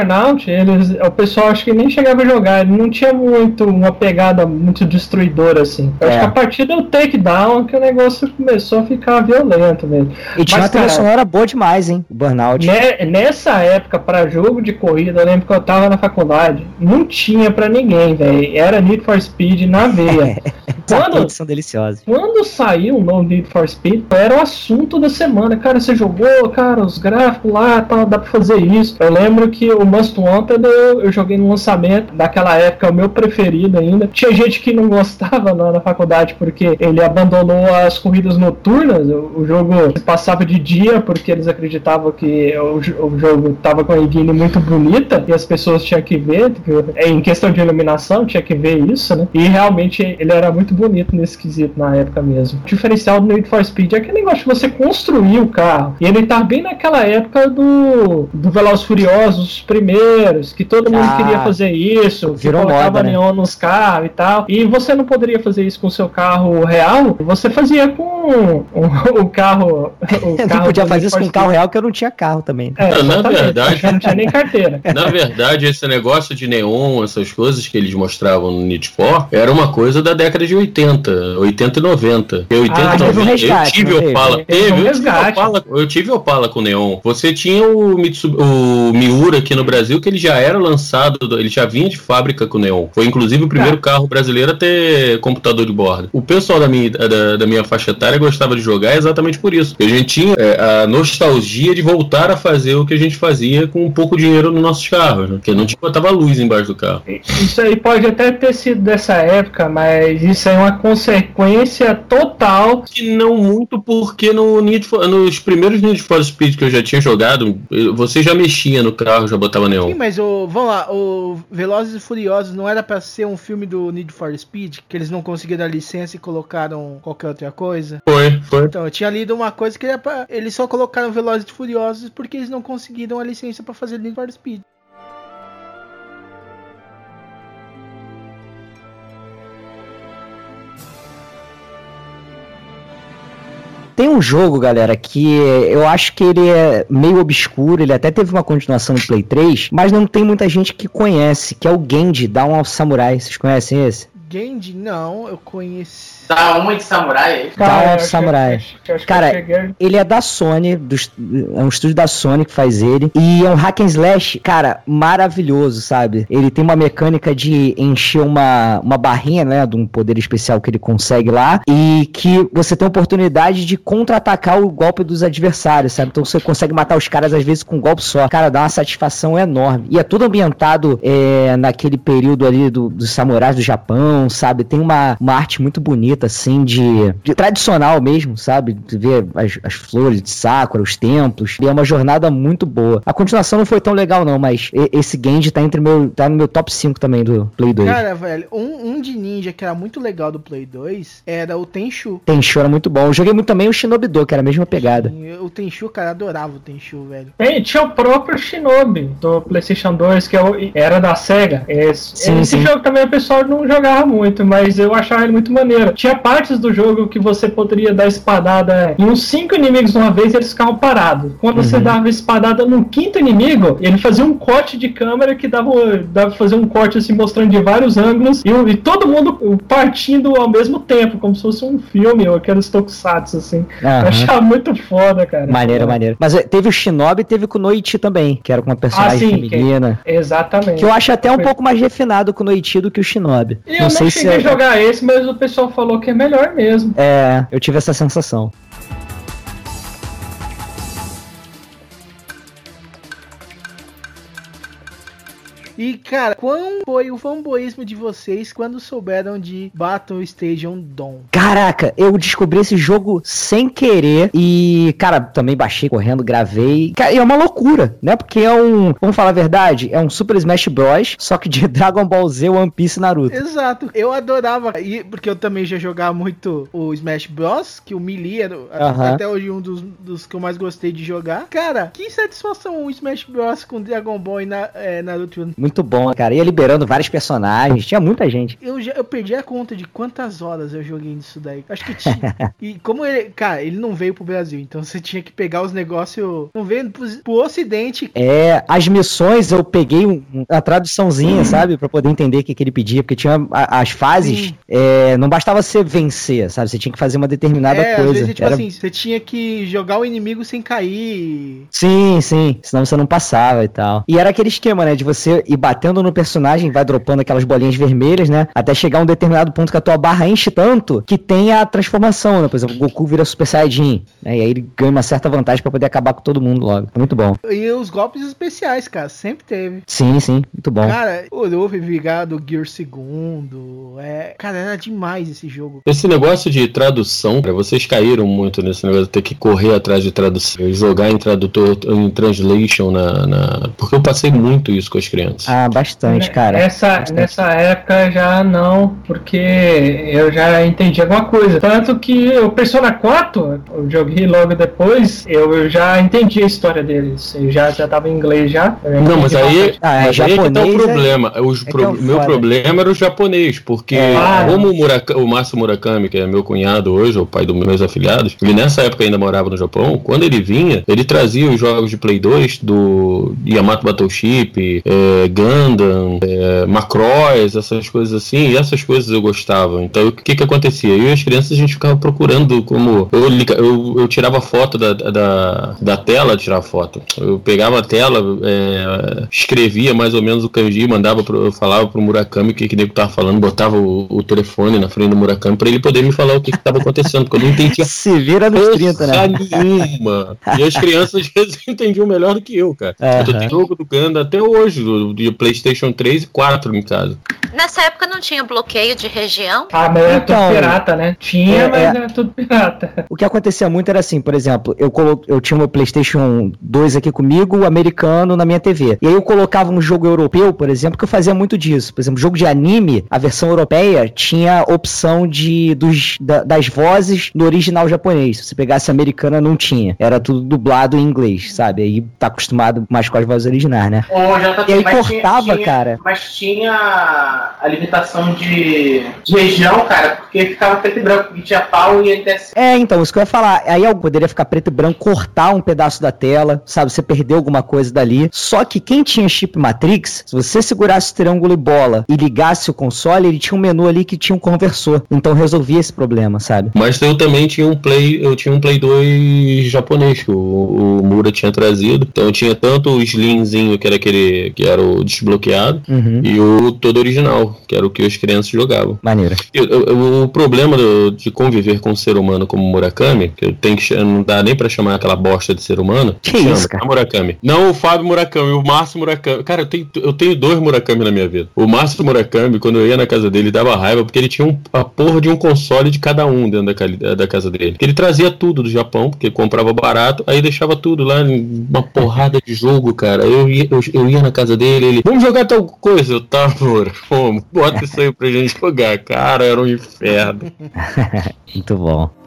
S10: eles, o pessoal acho que nem chegava a jogar, ele não tinha muito uma pegada muito destruidora assim. Eu acho
S6: É.
S10: que a partir do Takedown que o negócio começou a ficar violento mesmo.
S6: E tinha
S10: Mas,
S6: uma trilha sonora boa demais, hein? O Burnout.
S10: Ne- nessa época, pra jogo de corrida, eu lembro que eu tava na faculdade, não tinha pra ninguém, velho. Era Need for Speed na veia. Quando,
S6: são deliciosos.
S10: quando saiu o novo Need for Speed, era o assunto da semana. Cara, você jogou, cara, os gráficos lá, tal, dá pra fazer isso. Eu lembro que o Must Wanted eu, eu joguei no lançamento, daquela época, o meu preferido ainda. Tinha gente que não gostava lá na faculdade porque ele abandonou as corridas noturnas. O, o jogo passava de dia porque eles acreditavam que o, o jogo tava com a engine muito bonita e as pessoas tinham que ver. é, Em questão de iluminação, tinha que ver isso, né? E realmente ele era muito bonito nesse quesito na época mesmo. O diferencial do Need for Speed é aquele negócio de você construir o carro. E ele tá bem naquela época do, do Velozes Furiosos, os primeiros, que todo mundo
S6: Ah,
S10: queria fazer isso, que
S6: virou
S10: colocava
S6: moda, né?
S10: neon nos carros e tal. E você não poderia fazer isso com o seu carro real, você fazia com o, o carro. O
S6: Eu não
S10: carro
S6: podia fazer isso com
S10: Speed.
S6: carro real, que eu não tinha carro também.
S10: É,
S8: Ah, na verdade-
S10: eu não tinha nem carteira.
S8: Na verdade, esse negócio de neon, essas coisas que eles mostravam no Need for, era uma coisa da década de 80, 80 e 90. Porque 80
S10: Ah,
S8: e
S10: teve um
S8: 90, eu
S6: resgate,
S8: tive
S6: não?
S8: Opala.
S10: Teve um
S8: Teve, eu
S10: resgate.
S8: Opala, eu tive Opala com neon. Você tinha o, Mitsu, o Miura aqui no Brasil, que ele já era lançado, ele já vinha de fábrica com neon. Foi inclusive o primeiro carro brasileiro a ter computador de bordo. O pessoal da minha, da, da minha faixa etária gostava de jogar exatamente por isso. A gente tinha é, a nostalgia de voltar a fazer o que a gente fazia com um pouco dinheiro nos nossos carros, né? Porque não tinha botava luz embaixo do carro.
S10: Isso aí pode até ter sido dessa época, mas isso aí é uma consequência total.
S8: Que não muito porque no Need for- nos primeiros Need for Speed que eu já tinha jogado, você já mexia no carro, já botava neon.
S7: Sim, mas o, vamos lá, o Velozes e Furiosos não era pra ser um filme do Need for Speed, que eles não conseguiram a licença e colocaram qualquer outra coisa?
S8: Foi, foi.
S7: Então, eu tinha lido uma coisa que era pra, eles só colocaram Velozes e Furiosos porque eles não conseguiram a licença pra fazer Need for Speed.
S6: Tem um jogo, galera, que eu acho que ele é meio obscuro, ele até teve uma continuação no Play 3, mas não tem muita gente que conhece, que é o Genji, Down of Samurai. Vocês conhecem esse?
S7: Genji, não, eu conheci.
S11: Dá uma de samurai?
S6: Down of Samurai. Cara, ele é da Sony, dos- é um estúdio da Sony que faz ele. E é um hack and slash, cara, maravilhoso, sabe? Ele tem uma mecânica de encher uma, uma barrinha, né? De um poder especial que ele consegue lá. E que você tem a oportunidade de contra-atacar o golpe dos adversários, sabe? Então você consegue matar os caras às vezes com um golpe só. Cara, dá uma satisfação enorme. E é tudo ambientado é, naquele período ali do- dos samurais do Japão, sabe? Tem uma, uma arte muito bonita, assim, de, de tradicional mesmo, sabe? De ver as, as flores de Sakura, os templos. E é uma jornada muito boa. A continuação não foi tão legal, não, mas e- esse Genji tá entre meu. tá no meu top 5 também do Play 2.
S7: Cara, velho, um, um de ninja que era muito legal do Play 2 era o Tenchu.
S6: Tenchu era muito bom. Eu joguei muito também o Shinobi Do, que era a mesma pegada.
S7: E O Tenchu, cara, adorava o Tenchu, velho.
S10: Tem, tinha o próprio Shinobi do PlayStation 2, que é era da SEGA. Esse,
S6: Sim,
S10: esse
S6: sim.
S10: jogo também o pessoal não jogava muito, mas eu achava ele muito maneiro. Tinha partes do jogo que você poderia dar espadada em uns cinco inimigos uma vez e eles ficavam parados. Quando você
S6: Uhum.
S10: dava espadada no quinto inimigo, ele fazia um corte de câmera que dava, dava fazer um corte assim, mostrando de vários ângulos e, e todo mundo partindo ao mesmo tempo, como se fosse um filme ou aqueles tokusatsu, assim.
S6: Aham.
S10: Eu achava muito foda, cara.
S6: Maneiro, maneiro. Mas é, teve o Shinobi e teve com o Noichi também, que era com uma personagem
S10: Ah, sim, que-
S6: feminina.
S10: Exatamente.
S6: Que eu acho até um
S10: Foi-
S6: pouco mais refinado com o Noichi do que o Shinobi.
S10: E eu não, cheguei a jogar esse, mas o pessoal falou que é melhor mesmo.
S6: É, eu tive essa sensação.
S7: E, cara, qual foi o fanboísmo de vocês quando souberam de Battle Station Dawn?
S6: Caraca, eu descobri esse jogo sem querer e, cara, também baixei correndo, gravei. Cara, e é uma loucura, né? Porque é um, vamos falar a verdade, é um Super Smash Bros, só que de Dragon Ball Z, One Piece e Naruto.
S7: Exato, eu adorava, e, porque eu também já jogava muito o Smash Bros, que o Melee era
S6: Aham.
S7: até hoje um dos, dos que eu mais gostei de jogar. Cara, que satisfação o Smash Bros com Dragon Ball e na, é, Naruto.
S6: Muito bom, cara. Ia liberando vários personagens, tinha muita gente.
S7: Eu, já, eu perdi a conta de quantas horas eu joguei nisso daí. Acho que tinha. e como ele, cara, ele não veio pro Brasil, então você tinha que pegar os negócios, não veio pro, pro ocidente.
S6: É, as missões eu peguei um, a traduçãozinha, sabe? Pra poder entender o que, que ele pedia, porque tinha a- as fases, é, não bastava você vencer, sabe? Você tinha que fazer uma determinada
S7: é,
S6: coisa.
S7: às vezes, tipo
S6: Era-
S7: assim, você tinha que jogar o inimigo sem cair.
S6: Sim, sim, senão você não passava e tal. E era aquele esquema, né, de você ir batendo no personagem, vai dropando aquelas bolinhas vermelhas, né, até chegar a um determinado ponto que a tua barra enche tanto que tem a transformação, né, por exemplo, o Goku vira Super Saiyajin, né, e aí ele ganha uma certa vantagem pra poder acabar com todo mundo logo. É muito bom.
S7: E os golpes especiais, cara, sempre teve.
S6: Sim, sim, muito bom.
S7: Cara, o Luffy vigado Gear segundo. É, cara, era demais esse jogo.
S8: Esse negócio de tradução, cara, vocês caíram muito nesse negócio de ter que correr atrás de tradução, jogar em tradutor, em translation na, na- Porque eu passei muito isso com as crianças.
S6: Ah, bastante, cara.
S10: Nessa,
S6: Bastante.
S10: nessa época já não, porque eu já entendi alguma coisa. Tanto que o Persona 4, eu joguei logo depois, eu já entendi a história deles. Eu já, já tava em inglês já.
S8: Não, mas aí.
S6: Ah, é
S8: mas aí é que tá o
S6: japonês, é-
S8: problema. Os
S6: é
S8: pro-
S6: é o
S8: meu problema era o japonês, porque
S6: É.
S10: Ah.
S8: como o, Muraka, o Márcio Murakami, que é meu cunhado hoje, o pai dos meus afilhados, ele nessa época ainda morava no Japão, quando ele vinha, ele trazia os jogos de Play 2 do Yamato Battleship, é, Gundam, é, Macross, essas coisas assim, e essas coisas eu gostava. Então o que que acontecia? Eu e as crianças a gente ficava procurando como. Eu, eu, eu tirava foto da, da, da tela, tirar foto. Eu pegava a tela, é, escrevia mais ou menos o kanji, mandava pro, eu falava pro Murakami o que que nego tava falando, botava o, o telefone na frente do Murakami pra ele poder me falar o que que tava acontecendo, porque eu não entendia
S6: Se vira nos 30, né?
S8: nenhuma. E as crianças às vezes entendiam melhor do que eu, cara.
S6: Aham.
S8: Eu tenho jogo do Ganda até hoje, do, de Playstation 3 e 4 em casa.
S9: Nessa época não tinha bloqueio de região.
S10: Ah, mas era
S6: Então,
S10: tudo pirata, né? Tinha,
S6: é,
S10: mas
S6: é.
S10: era tudo pirata.
S6: O que acontecia muito era assim, por exemplo, eu, colo... eu tinha o meu PlayStation 2 aqui comigo, o americano na minha TV. E aí eu colocava um jogo europeu, por exemplo, que eu fazia muito disso. Por exemplo, jogo de anime, a versão europeia tinha opção de dos, da- das vozes no original japonês. Se você pegasse a americana, não tinha. Era tudo dublado em inglês, sabe? Aí tá acostumado mais com as vozes originais, né?
S11: Ô, já tá
S6: E aí cortava,
S11: tinha-
S6: cara.
S11: Mas tinha a, limitação de, de região, cara, porque ficava preto e branco, e tinha pau e NTSC.
S6: É, então, isso que eu ia falar. Aí algo poderia ficar preto e branco, cortar um pedaço da tela, sabe? Você perdeu alguma coisa dali. Só que quem tinha chip Matrix, se você segurasse o triângulo e bola e ligasse o console, ele tinha um menu ali que tinha um conversor. Então resolvia esse problema, sabe?
S8: Mas eu também tinha um Play, eu tinha um Play 2 japonês que o, o Mura tinha trazido. Então eu tinha tanto o Slimzinho, que era aquele que era o desbloqueado,
S6: Uhum.
S8: e o todo original, que era o que as crianças jogavam. Eu- o problema do- de conviver com um ser humano como Murakami, que eu tenho que não dá nem pra chamar aquela bosta de ser humano.
S6: Que
S8: chama,
S6: isso, cara?
S8: Murakami. Não o Fábio Murakami, o Márcio Murakami. Cara, eu tenho, eu tenho dois Murakami na minha vida. O Márcio Murakami, quando eu ia na casa dele, dava raiva porque ele tinha um, a porra de um console de cada um dentro da, cali- da casa dele. Ele trazia tudo do Japão, porque comprava barato, aí deixava tudo lá, uma porrada de jogo, cara. Eu ia, eu, eu ia na casa dele, ele, vamos jogar tal coisa. Eu tava, amor, vamos, bota isso aí pra gente jogar. Cara, era um inferno.
S6: Muito bom.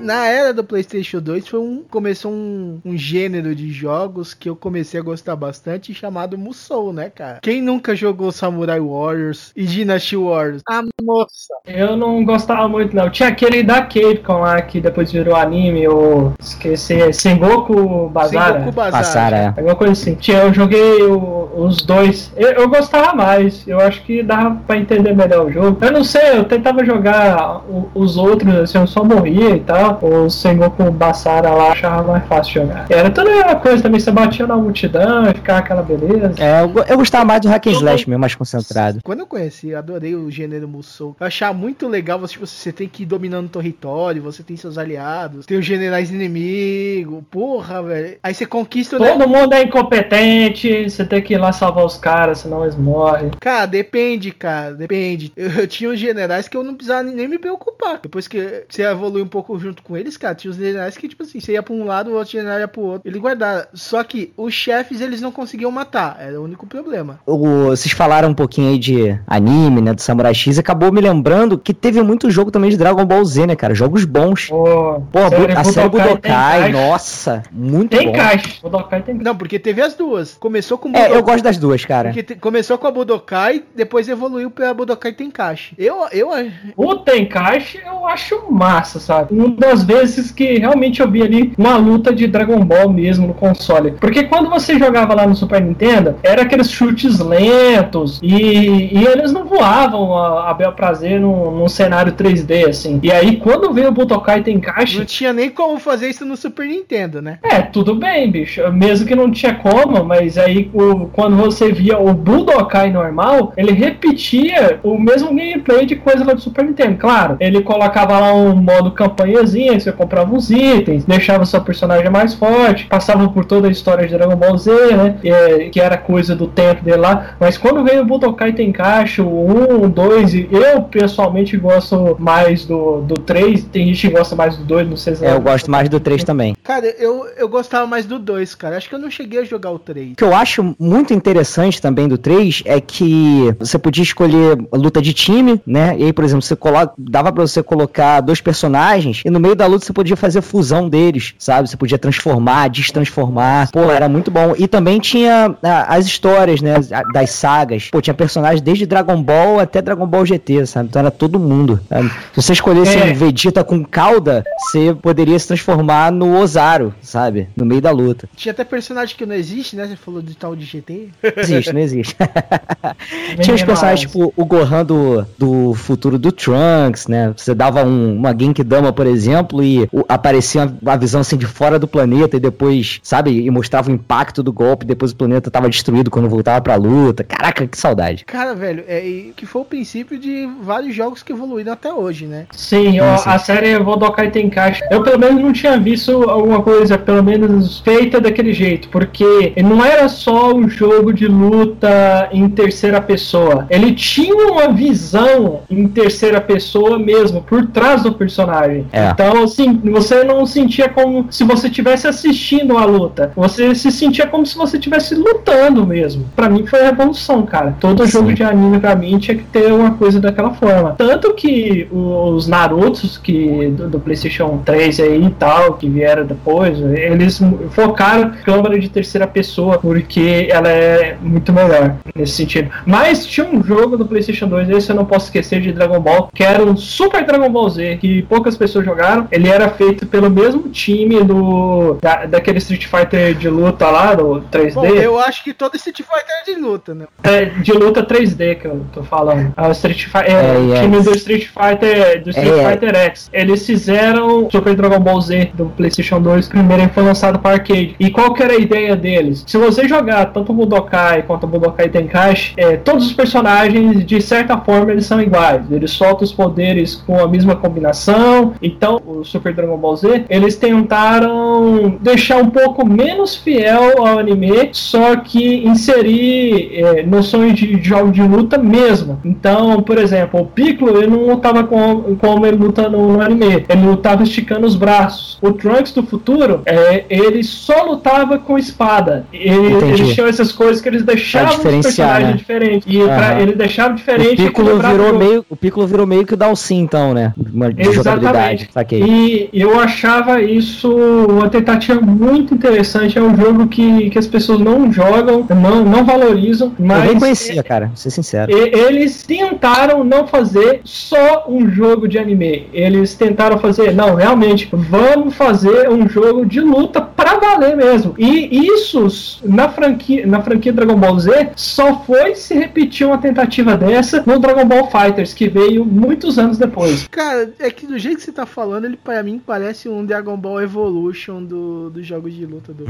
S7: Na era do PlayStation 2 foi um começou um, um gênero de jogos que eu comecei a gostar bastante chamado Musou, né, cara? Quem nunca jogou Samurai Warriors e Dynasty Warriors? Ah, moça.
S10: Eu não gostava muito, não. Tinha aquele da Capcom lá que depois virou anime, ou esqueci, Sengoku Bazara.
S7: Sengoku Bazara.
S6: É.
S10: Alguma coisa assim. Tinha, eu joguei o- os dois. Eu, eu gostava mais. Eu acho que dava pra entender melhor o jogo. Eu não sei, eu tentava jogar o- os outros, assim, eu só morria e tal. O Sengoku Basara lá achava mais fácil jogar. Era toda a mesma coisa também, você batia na multidão e ficava aquela beleza.
S6: É, eu, eu gostava mais do Hack and Slash mesmo, mais concentrado.
S7: Quando eu conheci, eu adorei o gênero Musou. Eu achava muito legal, você, tipo, você tem que ir dominando o território, você tem seus aliados, tem os generais inimigos, porra, velho. Aí você conquista o
S10: Todo mundo é incompetente, você tem que ir lá salvar os caras, senão eles morrem.
S7: Cara, depende, cara, depende. Eu, eu tinha uns generais que eu não precisava nem me preocupar. Depois que você evolui um pouco junto com eles, cara, tinha os generais que, tipo assim, você ia pra um lado, o outro general ia pro outro. Ele guardava. Só que os chefes, eles não conseguiam matar. Era o único problema.
S6: O- vocês falaram um pouquinho aí de anime, né, do Samurai X, acabou me lembrando que teve muito jogo também de Dragon Ball Z, né, cara? Jogos bons.
S10: Pô,
S6: Pô, a,
S10: série
S6: a série
S10: Budokai
S6: Budokai, nossa, muito
S10: Tem
S6: bom.
S10: caixa. Budokai tem
S7: Não, porque teve as duas. Começou com
S6: É, eu gosto das duas, cara.
S7: Te- começou com a Budokai, depois evoluiu pra Budokai Tenkaichi. Eu, eu,
S10: O Tenkaichi eu acho massa, sabe? Uma das vezes que realmente eu vi ali uma luta de Dragon Ball mesmo no console. Porque quando você jogava lá no Super Nintendo, era aqueles chutes lentos e, e eles não voavam a, a bel prazer num, num cenário 3D, assim. E aí quando veio o Budokai Tenkaichi,
S7: não tinha nem como fazer isso no Super Nintendo, né?
S10: é, tudo bem, bicho. Mesmo que não tinha como, mas aí o, quando você via o Budokai normal, ele repetia o mesmo gameplay de coisa lá do Super Nintendo. Claro, ele colocava lá um modo campanhazinha, que você comprava uns itens, deixava seu personagem mais forte, passava por toda a história de Dragon Ball Z, né? é, que era coisa do tempo dele lá. Mas quando veio o Budokai Tenkaichi, o 1, o 2, e eu pessoalmente gosto mais do, do 3, tem gente que gosta mais do 2, não sei se
S6: É, eu gosto mais do 3 também.
S7: Cara, eu, eu gostava mais do 2, cara. Acho que eu não cheguei a jogar o 3.
S6: O que eu acho muito interessante também do 3 é que você podia escolher a luta de time, né? E aí, por exemplo, você coloca, dava pra você colocar dois personagens e no meio da luta você podia fazer fusão deles, sabe? Você podia transformar, destransformar. Pô, era muito bom. E também tinha ah, as histórias, né? Das sagas. Pô, tinha personagens desde Dragon Ball até Dragon Ball GT, sabe? Então era todo mundo. sabe? Se você escolhesse
S10: É.
S6: um Vegeta com cauda, você poderia se transformar no Ozaru, sabe? No meio da luta.
S7: Tinha até personagem que não existe, né? Você falou de tal de GT.
S6: Existe, não existe. Tinha os personagens tipo o Gohan do, do futuro do Trunks, né? Você dava um, uma Genkidama, por exemplo, e o- aparecia uma, uma visão assim de fora do planeta e depois, sabe? E mostrava o impacto do golpe, depois o planeta tava destruído quando voltava pra luta. Caraca, que saudade.
S7: Cara, velho, é e que foi o princípio de vários jogos que evoluíram até hoje, né?
S10: Sim, ó, a série Budokai Tenkaichi. Eu pelo menos não tinha visto alguma coisa, pelo menos feita daquele jeito, porque não era só um jogo jogo de luta em terceira pessoa. Ele tinha uma visão em terceira pessoa mesmo, por trás do personagem.
S6: É.
S10: Então, assim, você não sentia como se você estivesse assistindo a luta. Você se sentia como se você estivesse lutando mesmo. Pra mim foi a revolução, cara. Todo
S6: Sim.
S10: jogo de anime pra mim tinha que ter uma coisa daquela forma. Tanto que os Narutos que do, do PlayStation 3 aí e tal, que vieram depois, eles focaram câmera de terceira pessoa porque ela é muito melhor nesse sentido. Mas tinha um jogo do PlayStation 2, esse eu não posso esquecer de Dragon Ball, que era um Super Dragon Ball Z, que poucas pessoas jogaram. Ele era feito pelo mesmo time do da, daquele Street Fighter de luta lá, do 3D.
S7: Bom, eu acho que todo Street Fighter é de luta, né?
S10: É, de luta 3D que eu tô falando. É o Street Fi- é,
S6: É,
S10: o
S6: é.
S10: time do Street Fighter do Street
S6: É.
S10: Fighter X. Eles fizeram Super Dragon Ball Z do PlayStation 2, primeiro ele foi lançado para arcade. E qual que era a ideia deles? Se você jogar tanto o Budokai quanto o Budokai Tenkaichi, é, todos os personagens de certa forma eles são iguais. Eles soltam os poderes com a mesma combinação. Então, o Super Dragon Ball Z, eles tentaram deixar um pouco menos fiel ao anime, só que inserir é, noções de jogo de luta mesmo. Então, por exemplo, o Piccolo ele não lutava com, como ele luta no, no anime, ele lutava esticando os braços. O Trunks do futuro, é, ele só lutava com espada. Ele, eles tinham essas coisas que eles deixavam os personagens
S6: né?
S10: diferentes. E pra,
S6: Aham.
S10: eles deixaram
S6: O
S10: diferente.
S6: Piccolo virou meio, o Piccolo virou meio que o Dalsin, então, né? Uma de jogabilidade. Saquei.
S10: E eu achava isso uma tentativa muito interessante. É um jogo que, que as pessoas não jogam, não, não valorizam,
S6: Eu
S10: mas
S6: nem conhecia, cara, vou ser sincero.
S10: e- eles tentaram não fazer só um jogo de anime. Eles tentaram fazer, não, realmente, vamos fazer um jogo de luta pra valer mesmo. E isso na franquia, na franquia Dragon Ball Z só foi se repetir uma tentativa dessa no Dragon Ball Fighters, que veio muitos anos depois.
S7: Cara, é que do jeito que você tá falando, ele pra mim parece um Dragon Ball Evolution do, dos jogos de luta do.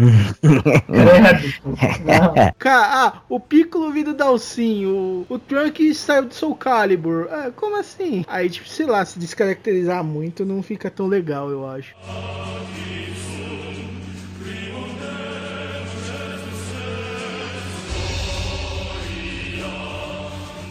S10: É,
S7: Cara, ah, o Piccolo vindo do Dalsin, o, o Trunks saiu do Soul Calibur. Ah, como assim? Aí, tipo, sei lá, se descaracterizar muito não fica tão legal, eu acho.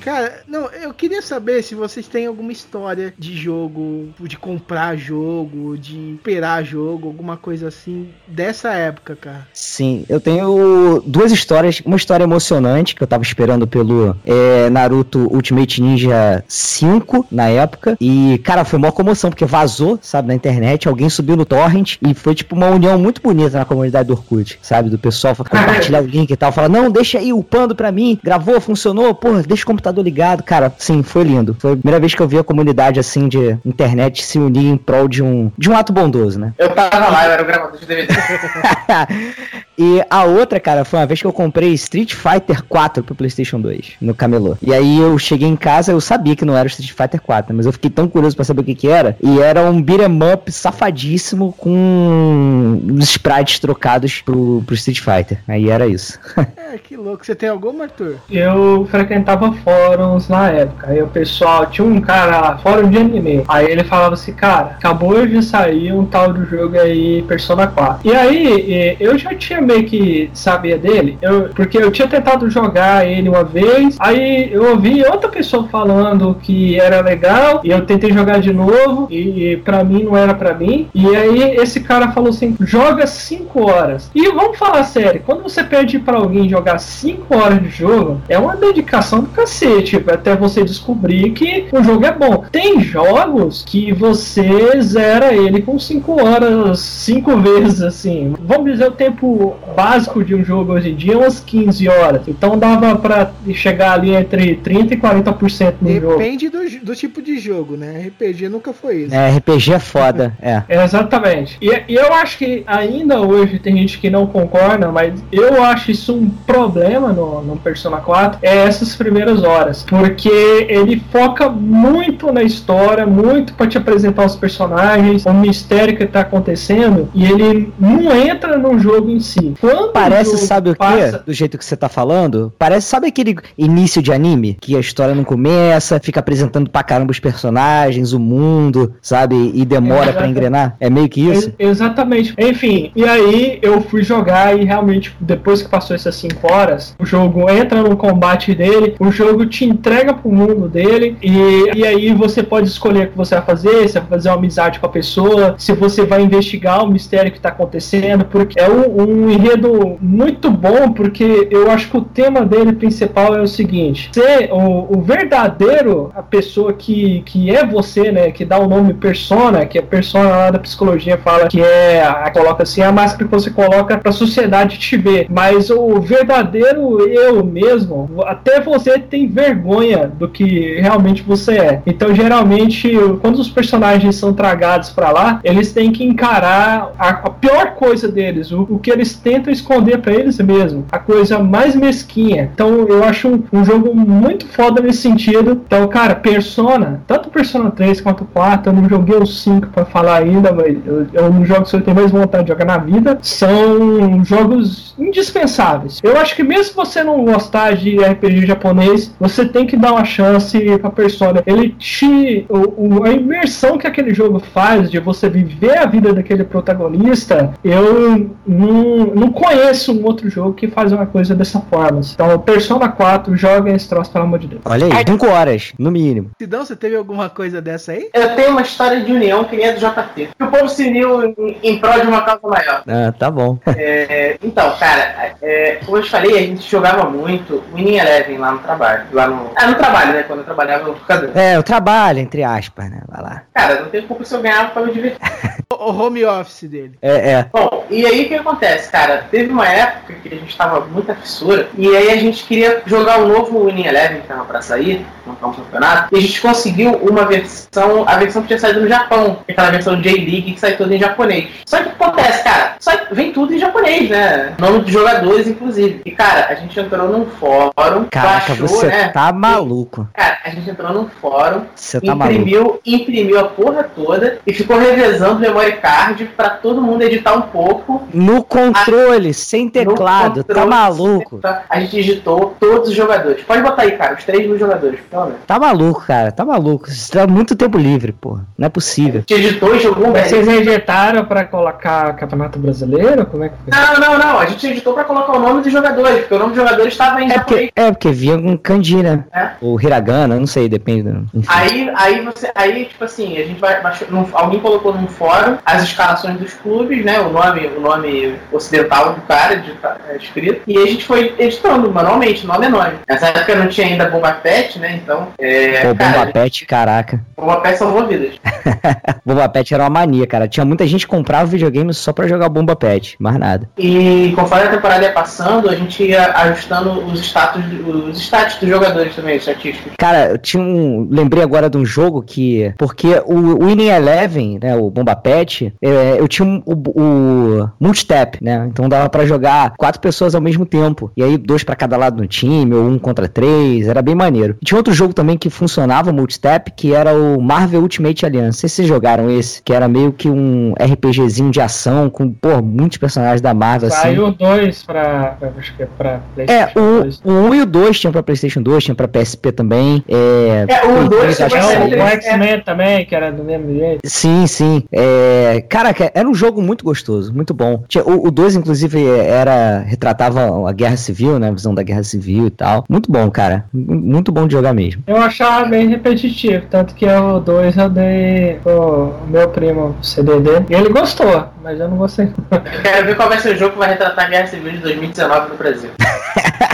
S7: Cara, não, eu queria saber se vocês têm alguma história de jogo, de comprar jogo, de esperar jogo, alguma coisa assim, dessa época, cara.
S6: Sim, eu tenho duas histórias. Uma história emocionante que eu tava esperando pelo é, Naruto Ultimate Ninja 5 na época. E, cara, foi uma comoção, porque vazou, sabe, na internet. Alguém subiu no Torrent e foi, tipo, uma união muito bonita na comunidade do Orkut, sabe? Do pessoal compartilhar o link e tal. Falar, não, deixa aí upando pra mim. Gravou, funcionou, porra, deixa o computador ligado. Cara, sim, foi lindo. Foi a primeira vez que eu vi a comunidade, assim, de internet se unir em prol de um, de um ato bondoso, né?
S11: Eu tava lá, eu era o gravador de DVD.
S6: e a outra, cara, foi uma vez que eu comprei Street Fighter 4 pro PlayStation 2 no camelô. E aí eu cheguei em casa, eu sabia que não era o Street Fighter 4, mas eu fiquei tão curioso pra saber o que que era. E era um beat'em up safadíssimo com os sprites trocados pro, pro Street Fighter. Aí era isso.
S7: É, que louco. Você tem alguma, Arthur?
S10: eu frequentava fóruns na época. Aí o pessoal tinha um cara lá, fórum de anime. Aí ele falava assim, cara, acabou de sair um tal do jogo aí, Persona 4. E aí eu já tinha meio que sabia dele, eu, porque eu tinha tentado jogar ele uma vez. Aí eu ouvi outra pessoa falando que era legal e eu tentei jogar de novo e, e para mim não era pra mim. E aí esse cara falou assim, joga 5 horas. E vamos falar sério, quando você pede pra alguém jogar 5 horas de jogo, é uma dedicação do cacete, até você descobrir que o jogo é bom. Tem jogos que você zera ele com 5 horas, 5 vezes assim. Vamos dizer o tempo básico de um jogo hoje em dia é umas 15 horas. Então dava pra chegar ali entre 30 e 40% no jogo.
S7: Depende do, do tipo de jogo, né? RPG nunca foi isso.
S6: É, RPG é foda, é.
S10: Exatamente. E, e eu acho que ainda hoje tem gente que não concorda, mas eu acho isso um problema no, no Persona 4, é essas primeiras horas. Porque ele foca muito na história, muito para te apresentar os personagens, o mistério que tá acontecendo, e ele não entra no jogo em si. Assim, quando
S6: Parece, sabe o quê?
S10: passa-
S6: Do jeito que você tá falando? Parece, sabe aquele início de anime? Que a história não começa, fica apresentando pra caramba os personagens, o mundo, sabe? E demora pra
S10: Exato.
S6: engrenar. É meio que isso?
S10: Ex- Exatamente. Enfim, e aí eu fui jogar e realmente, depois que passou essas 5 horas, o jogo entra no combate dele, o jogo te entrega pro mundo dele, e, e aí você pode escolher o que você vai fazer, se vai fazer uma amizade com a pessoa, se você vai investigar o mistério que tá acontecendo, porque é um, um enredo muito bom, porque eu acho que o tema dele principal é o seguinte: ser o, o verdadeiro, a pessoa que, que é você, né, que dá o nome persona, que a persona lá da psicologia fala que é, a, coloca assim, é a máscara que você coloca pra sociedade te ver, mas o verdadeiro eu mesmo, até você tem vergonha do que realmente você é. Então, geralmente, quando os personagens são tragados pra lá, eles têm que encarar a, a pior coisa deles, o, o que eles tentam esconder pra eles mesmos, a coisa mais mesquinha. Então, eu acho um, um jogo muito foda nesse sentido. Então, cara, Persona, tanto Persona 3 quanto 4, eu não joguei o 5 pra falar ainda, mas eu, eu não jogo se eu tenho mais vontade de jogar na vida. São jogos indispensáveis. Eu acho que mesmo se você não gostar de RPG japonês, você tem que dar uma chance pra Persona. Ele te. O, o- a imersão que aquele jogo faz de você viver a vida daquele protagonista, eu não, não conheço um outro jogo que faz uma coisa dessa forma. Então, Persona 4, joga esse troço, pelo amor de Deus.
S6: Olha aí, 5 horas, no mínimo.
S7: Sidão, você teve alguma coisa dessa aí?
S11: Eu tenho uma história de união que nem a do JP. Que o povo se uniu em, em prol de uma causa maior.
S6: Ah, tá bom.
S11: É, então, cara, é, como eu te falei, a gente jogava muito Winning Eleven lá no trabalho. Lá no. Ah, no trabalho, né? Quando eu trabalhava no computador.
S6: É, o trabalho, entre aspas, né? Vai lá.
S11: Cara, não tem culpa se eu ganhava pra me divertir.
S7: O, o home office dele.
S6: É, é.
S11: Bom, e aí o que acontece, cara? Teve uma época que a gente tava muita fissura, e aí a gente queria jogar o novo Winning Eleven, que tava pra sair, montar um campeonato, e a gente conseguiu uma versão, a versão que tinha saído no Japão, que aquela versão J-League que sai toda em japonês. Só que o que acontece, cara? Só vem tudo em japonês, né? Nome de jogadores, inclusive. E, cara, a gente entrou num fórum,
S6: Caraca,
S11: baixou,
S6: você
S11: né?
S6: tá maluco.
S11: Cara, a gente entrou num fórum,
S6: Você tá maluco.
S11: imprimiu, imprimiu a porra toda e ficou revezando memory card pra todo mundo editar um pouco.
S6: No controle, sem
S11: No
S6: teclado, tá
S11: controle,
S6: maluco.
S11: A gente digitou todos os jogadores. Pode botar aí, cara, os 3 mil jogadores, pelo menos.
S6: Tá maluco, cara, tá maluco. Você tá muito tempo livre, porra. Não é possível.
S11: A gente editou e jogou um
S10: Mas. Vocês rejeitaram pra colocar Campeonato Brasileiro? Como é que foi?
S11: Não, não, não. A gente editou pra colocar o nome dos jogadores, porque o nome dos jogadores estava em
S6: É
S11: japonês.
S6: porque, é porque vinha com kanji, né?
S11: É.
S6: Ou hiragana, não sei, depende. do-.
S11: Aí, aí você, aí tipo assim, a gente vai, baixou- alguém colocou num fórum as escalações dos clubes, né, o nome, o nome ocidental do cara de, é, escrito, e a gente foi editando manualmente, nome é nome. Nessa época não tinha ainda bomba pet, né, então, é,
S6: Pô,
S11: cara,
S6: Bomba Pet, caraca.
S11: bomba pet salvou vidas.
S6: Bomba Pet era uma mania, cara. Tinha muita gente que comprava videogame só pra jogar Bomba Pet, mais nada.
S11: E conforme a temporada ia passando, a gente ia ajustando os status, os status dos jogadores também, os estatísticos.
S6: Cara, eu tinha um. Lembrei agora de um jogo que. Porque o Winning Eleven, né? O Bomba Pet, é, eu tinha um- o, o Multitap, né? Então dava pra jogar quatro pessoas ao mesmo tempo. E aí, dois pra cada lado no time, ou um contra três. Era bem maneiro. E tinha outro jogo também que funcionava, multitap, que era o Marvel Ultimate Alliance. Não sei se vocês jogaram esse, que era meio que um RPGzinho de ação com, pô, muitos personagens da Marvel, assim.
S10: Saiu dois pra, acho que é pra
S6: É,
S10: PlayStation
S6: o,
S10: 2.
S6: o 1 e o 2 tinham pra PlayStation 2, tinha pra PSP também. É,
S11: É, o
S6: Play
S11: 2
S6: 3, acho que
S10: É,
S6: saiu.
S10: o, X-Men também, que era do mesmo jeito.
S6: Sim, sim. É, caraca, era um jogo muito gostoso, muito bom. Tinha- o, o 2, inclusive, era. retratava a guerra civil, né? A visão da guerra civil e tal. Muito bom, cara. Muito bom de jogar mesmo.
S10: Eu achava bem repetitivo, tanto que o 2 eu dei pro meu primo CDD e ele gostou, mas eu não gostei.
S11: Eu quero ver qual vai ser o jogo que vai retratar a Guerra Civil de 2019 no Brasil.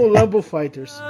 S7: O Lambo Fighters.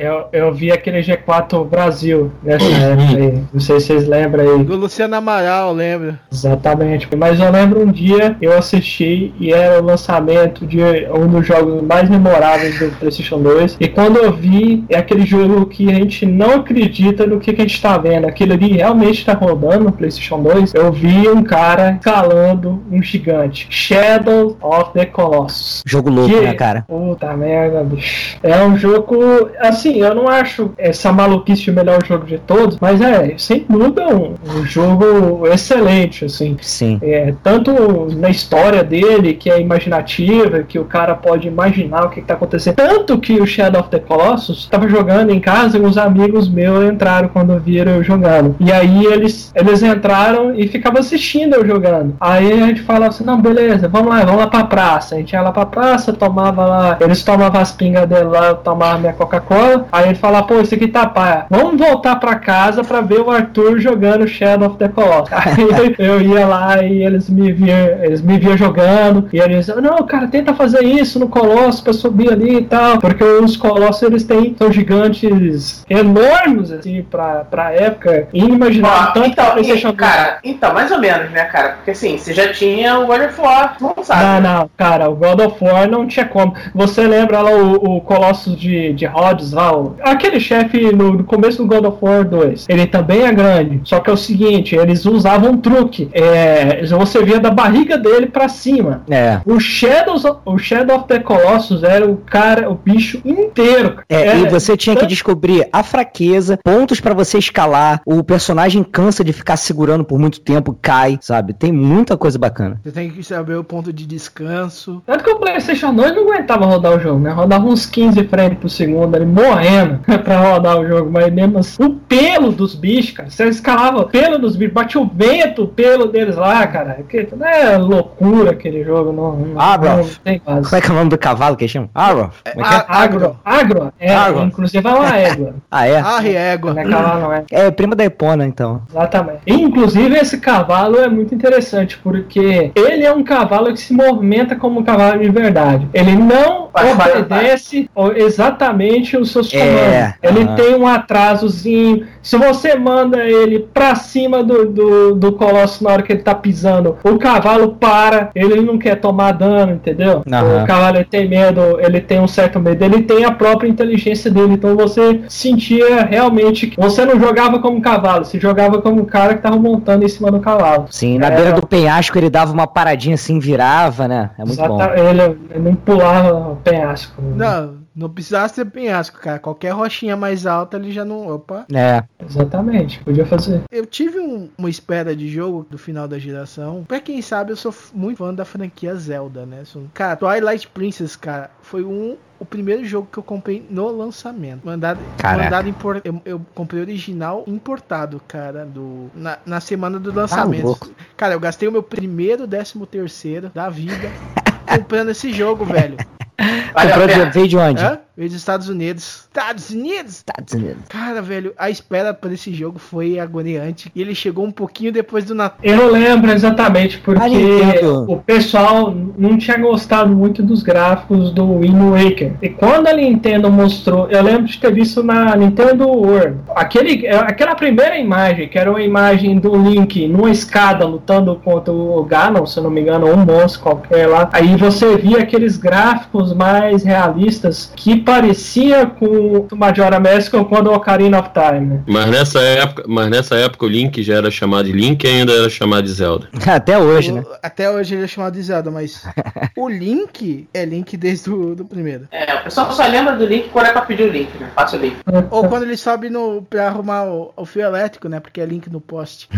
S10: Eu, eu vi aquele G4 Brasil nessa época aí. Não sei se vocês lembram aí.
S7: Do Luciano Amaral, lembra?
S10: Exatamente. Mas eu lembro um dia eu assisti e era o lançamento de um dos jogos mais memoráveis do PlayStation 2. E quando eu vi, é aquele jogo que a gente não acredita no que, que a gente tá vendo. Aquilo ali realmente tá rodando no PlayStation 2. Eu vi um cara escalando um gigante. Shadow of the Colossus.
S6: Jogo louco,
S10: Que-
S6: né, cara?
S10: Puta merda, bicho. É um jogo. Assim, assim, eu não acho essa maluquice o melhor jogo de todos, mas é, sem dúvida, um, um jogo excelente, assim.
S6: Sim.
S10: É, tanto na história dele, que é imaginativa, que o cara pode imaginar o que, está acontecendo. Tanto que o Shadow of the Colossus estava jogando em casa e uns amigos meus entraram quando viram eu jogando. E aí eles, eles entraram e ficavam assistindo eu jogando. Aí a gente falava assim, não, beleza, vamos lá, vamos lá pra praça. A gente ia lá pra praça, tomava lá, eles tomavam as pingas dele lá, eu tomava minha Coca-Cola. Aí a gente falava, pô, isso aqui tá paia. Vamos voltar pra casa pra ver o Arthur jogando Shadow of the Colossus. Aí eu ia lá e eles me viam, eles me viam jogando. E eles diziam, não, cara, tenta fazer isso no Colossus pra subir ali e tal. Porque os Colossus eles têm, são gigantes enormes, assim, pra, pra época. Inimaginável. Tanto
S11: então,
S10: PlayStation
S11: e, cara, então, mais ou menos, né, cara? Porque assim, você já tinha o God of War, não sabe.
S10: Não, não, cara, o God of War não tinha como. Você lembra lá o, o Colossus de, de Rhodes O, aquele chefe no, no começo do God of War 2. Ele também é grande. Só que é o seguinte, eles usavam um truque. É, você via da barriga dele pra cima.
S6: É.
S10: O Shadows, o Shadow of the Colossus era o cara, o bicho inteiro.
S6: É,
S10: Era
S6: e você tinha que descobrir a fraqueza, pontos pra você escalar, o personagem cansa de ficar segurando por muito tempo, cai, sabe? Tem muita coisa bacana.
S7: Você tem que saber o ponto de descanso.
S10: Tanto que o PlayStation 2 não aguentava rodar o jogo, né? Rodava uns 15 frames por segundo ali, morrendo pra rodar o jogo. Mas mesmo assim, o pelo dos bichos, cara, você escalava o pelo dos bichos, batia o vento, o pelo deles lá, cara. Que, não é loucura aquele jogo, não. não,
S6: Ah, bro.
S10: não.
S6: Como é que é o nome do cavalo que? Arrow. Como é que é?
S10: Agro. Agro. É,
S6: Agro.
S10: inclusive é uma égua.
S6: Ah, é?
S7: Arre égua.
S10: Não é cavalo, não é.
S6: É prima da Epona, então.
S10: Exatamente. Inclusive, esse cavalo é muito interessante, porque ele é um cavalo que se movimenta como um cavalo de verdade. Ele não
S11: Faz
S10: obedece o- exatamente os seus
S6: É,
S10: comandos. Ele tem um atrasozinho. Se você manda ele pra cima do, do, do colosso na hora que ele tá pisando, o cavalo para, ele não quer tomar dano, entendeu? O cavalo tem medo, ele tem um certo medo, ele tem a própria inteligência dele. Então você sentia realmente que você não jogava como um cavalo, você jogava como um cara que tava montando em cima do cavalo.
S6: Sim, na
S10: É,
S6: beira do penhasco ele dava uma paradinha assim, virava, né? É muito bom.
S10: Ele, ele não pulava o penhasco.
S7: Não, não precisava ser penhasco, cara. Qualquer rochinha mais alta ele já não. Opa.
S6: É.
S10: Exatamente, podia fazer.
S7: Eu tive um- uma espera de jogo do final da geração. Pra quem sabe, eu sou muito fã da franquia Zelda, né? Cara, Twilight Princess, cara, foi um. O primeiro jogo que eu comprei no lançamento. Mandado,
S6: Caraca.
S7: mandado impor, eu, eu comprei original importado, cara, do na, na semana do
S6: Tá
S7: lançamento.
S6: louco.
S7: cara, eu gastei o meu primeiro décimo terceiro da vida comprando esse jogo, velho.
S11: Vale
S6: Comprou de, veio de onde?
S7: Veio dos Estados Unidos. Estados Unidos?
S6: Estados Unidos.
S7: Cara, velho, a espera por esse jogo foi agoniante. E ele chegou um pouquinho depois do Natal.
S10: Eu lembro exatamente, porque o pessoal não tinha gostado muito dos gráficos do Wind Waker. E quando a Nintendo mostrou, eu lembro de ter visto na Nintendo World, aquele, aquela primeira imagem, que era uma imagem do Link numa escada lutando contra o Ganon, se eu não me engano, ou um monstro qualquer lá. Aí você via aqueles gráficos mais realistas que parecia com o Majora Mask ou quando o Ocarina of Time.
S8: Mas nessa época, mas nessa época o Link já era chamado de Link e ainda era chamado de Zelda.
S6: Até hoje, né?
S7: Até hoje ele é chamado de Zelda, mas o Link é Link desde o do primeiro.
S11: É, o pessoal só lembra do link quando é pra pedir o link, né? Passa o link.
S7: Ou quando ele sobe no, pra arrumar o, o fio elétrico, né? Porque é Link no poste.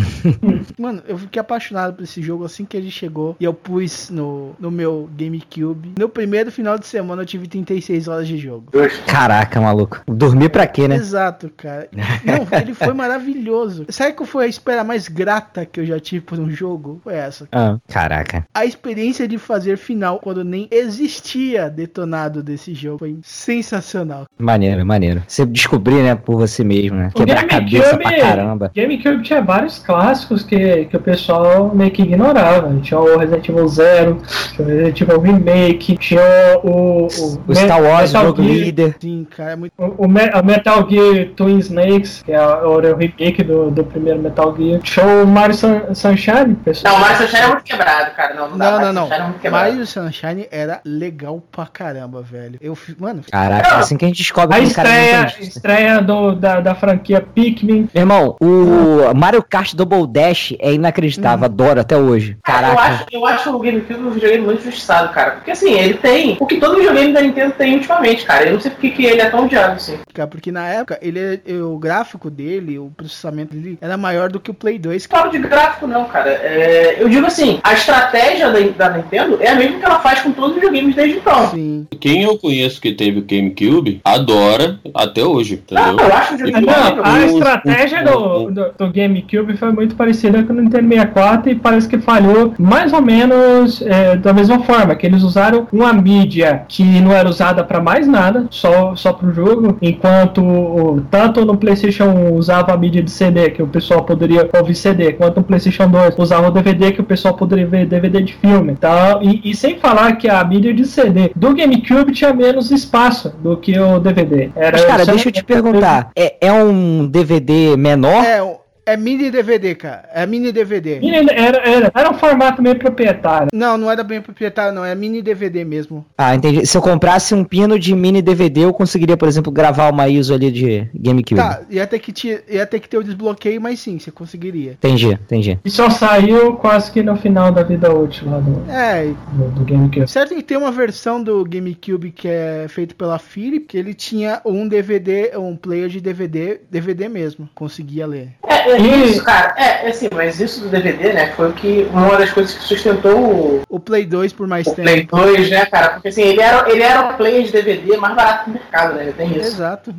S7: Mano, eu fiquei apaixonado por esse jogo assim que ele chegou. E eu pus no, no meu GameCube. No primeiro final de semana eu tive 36 horas de jogo.
S6: Caraca, maluco. Dormir pra quê, né?
S7: Exato, cara. Não, ele foi maravilhoso. Sabe qual foi a espera mais grata que eu já tive por um jogo? Foi essa.
S6: Ah, caraca.
S7: A experiência de fazer final quando nem existia detonado desse jogo foi sensacional.
S6: Maneiro, maneiro. Você descobrir, né, por você mesmo, né?
S10: O
S6: Quebrar a cabeça pra caramba.
S10: GameCube tinha vários clássicos que, que o pessoal meio que ignorava. Tinha o Resident Evil Zero, tinha o Resident Evil Remake, tinha o. O,
S6: O Star Wars, o
S10: Metal
S6: jogo
S10: Gear,
S6: líder.
S7: Sim, cara, é muito.
S10: O, o Me- o Metal Gear Twin Snakes, que é o, remake do, do primeiro Metal Gear. Tinha o Mario Sun- Sunshine, pessoal.
S11: Não, o Mario Sunshine é muito quebrado, cara. Não, não dá.
S7: Não,
S11: Mario
S7: não,
S11: Sunshine é
S7: não.
S11: muito quebrado.
S7: Mario Sunshine era legal pra caramba, velho. Eu, mano,
S6: Caraca, é assim que a gente descobre
S10: A
S6: que o cara não
S10: estreia, estreia do, da, da franquia Pikmin.
S6: Meu irmão, o Mario Kart Double Dash é inacreditável, adoro até hoje.
S11: Cara, eu
S6: Caraca.
S11: acho, eu acho o GameCube um videogame muito injustiçado, cara. Porque assim, ele tem o que todo videogame da Nintendo tem ultimamente, cara. Eu não sei porque que ele é tão odiado assim.
S7: Cara, Porque na época, ele, é- o gráfico dele, o processamento dele, era maior do que o Play 2.
S11: Não falo de gráfico, não, cara. É, eu digo assim, a estratégia da, da Nintendo é a mesma que ela faz com todos os videogames desde então.
S7: Sim.
S8: Quem eu conheço que teve o GameCube adora até hoje, entendeu?
S11: Não, eu acho que o videogame
S10: Não, a estratégia do, do, do GameCube foi muito parecida com o Nintendo 64 e parece que falhou mais ou menos é, da mesma forma, que eles usaram uma mídia que não era usada para mais nada, só, só pro jogo, enquanto o- tanto no PlayStation 1 usava a mídia de CD, que o pessoal poderia ouvir CD, quanto no PlayStation 2 usava o DVD, que o pessoal poderia ver DVD de filme. Então, e, e sem falar que a mídia de CD do GameCube tinha menos espaço do que o DVD. Era
S6: Mas, cara, deixa eu te perguntar. É, é um DVD menor?
S7: É, é mini DVD, cara. É mini DVD.
S10: Era, era, era um formato meio proprietário.
S7: Não, não era bem proprietário, não. É mini DVD mesmo.
S6: Ah, entendi. Se eu comprasse um pino de mini DVD, eu conseguiria, por exemplo, gravar uma ISO ali de GameCube.
S7: Tá, ia ter, que te, ia ter que ter o desbloqueio, mas sim, você conseguiria.
S6: Entendi, entendi.
S10: E só saiu quase que no final da vida útil lá do,
S7: É,
S10: do, do GameCube.
S7: certo que tem uma versão do GameCube que é feito pela Philips, que ele tinha um DVD, um player de DVD, DVD mesmo, conseguia ler.
S11: É, é
S10: E-
S11: isso, cara. É, é assim, mas isso do DVD, né, foi o que uma das coisas que sustentou o,
S7: O Play 2 por mais
S11: o
S7: tempo.
S11: Play 2, né, cara? Porque assim, ele era, ele era o player de DVD mais barato do mercado, né? Tem isso.
S7: Exato.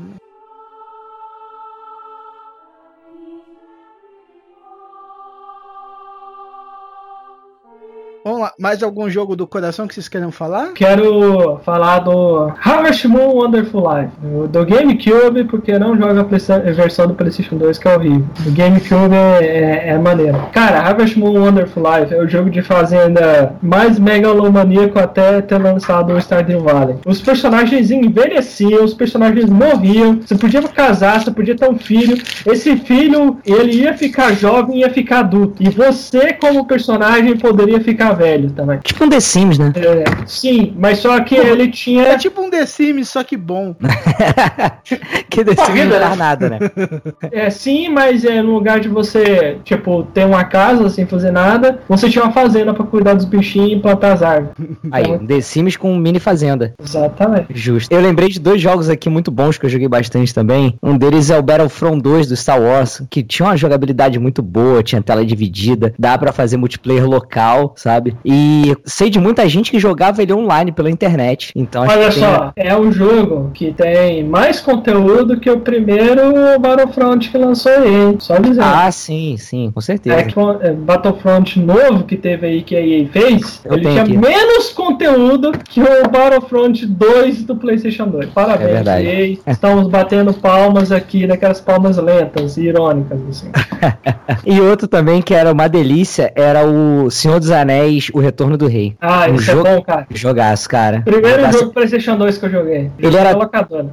S7: Mais algum jogo do coração que vocês querem falar?
S10: Quero falar do Harvest Moon Wonderful Life, do- do GameCube, porque não joga a versão do PlayStation 2, que é horrível. O GameCube é, é, é maneiro. Cara, Harvest Moon Wonderful Life é o jogo de fazenda mais megalomaníaco até ter lançado o Stardew Valley. Os personagens envelheciam, os personagens morriam, você podia casar, você podia ter um filho. Esse filho, ele ia ficar jovem ia ficar adulto. E você, como personagem, poderia ficar velho também.
S6: Tipo um The Sims, né?
S10: É, sim, mas só que ele
S7: É
S10: tinha.
S7: tipo um The Sims, só que bom.
S6: que The
S11: Pô,
S6: Sims não faz
S11: né?
S6: nada, né?
S10: É, sim, mas é, no lugar de você, tipo, ter uma casa sem fazer nada, você tinha uma fazenda pra cuidar dos bichinhos e plantar as árvores.
S6: Aí,
S10: Então,
S6: The Sims com mini fazenda.
S10: exatamente.
S6: Justo. Eu lembrei de dois jogos aqui muito bons que eu joguei bastante também. Um deles é o Battlefront 2 do Star Wars, que tinha uma jogabilidade muito boa, tinha tela dividida, dá pra fazer multiplayer local, sabe? E sei de muita gente que jogava ele online pela internet. Então
S10: Olha
S6: que tem-
S10: só, é um jogo que tem mais conteúdo que o primeiro Battlefront que lançou aí? Só dizendo.
S6: Ah, sim, sim, com certeza.
S10: É que o é, Battlefront novo que teve aí que a EA fez,
S6: Eu
S10: ele tinha
S6: aqui.
S10: menos conteúdo que o Battlefront 2 do PlayStation 2.
S6: É
S10: Parabéns,
S6: verdade.
S10: EA. Estamos batendo palmas aqui, daquelas palmas lentas e irônicas, assim.
S6: E outro também que era uma delícia era o Senhor dos Anéis, O Retorno do Rei.
S10: Ah,
S6: Um
S10: isso
S6: jogo-
S10: é bom, cara.
S6: Jogaço, cara.
S10: Primeiro
S6: Jogaço-
S10: jogo PlayStation 2 que eu joguei.
S6: Ele era-.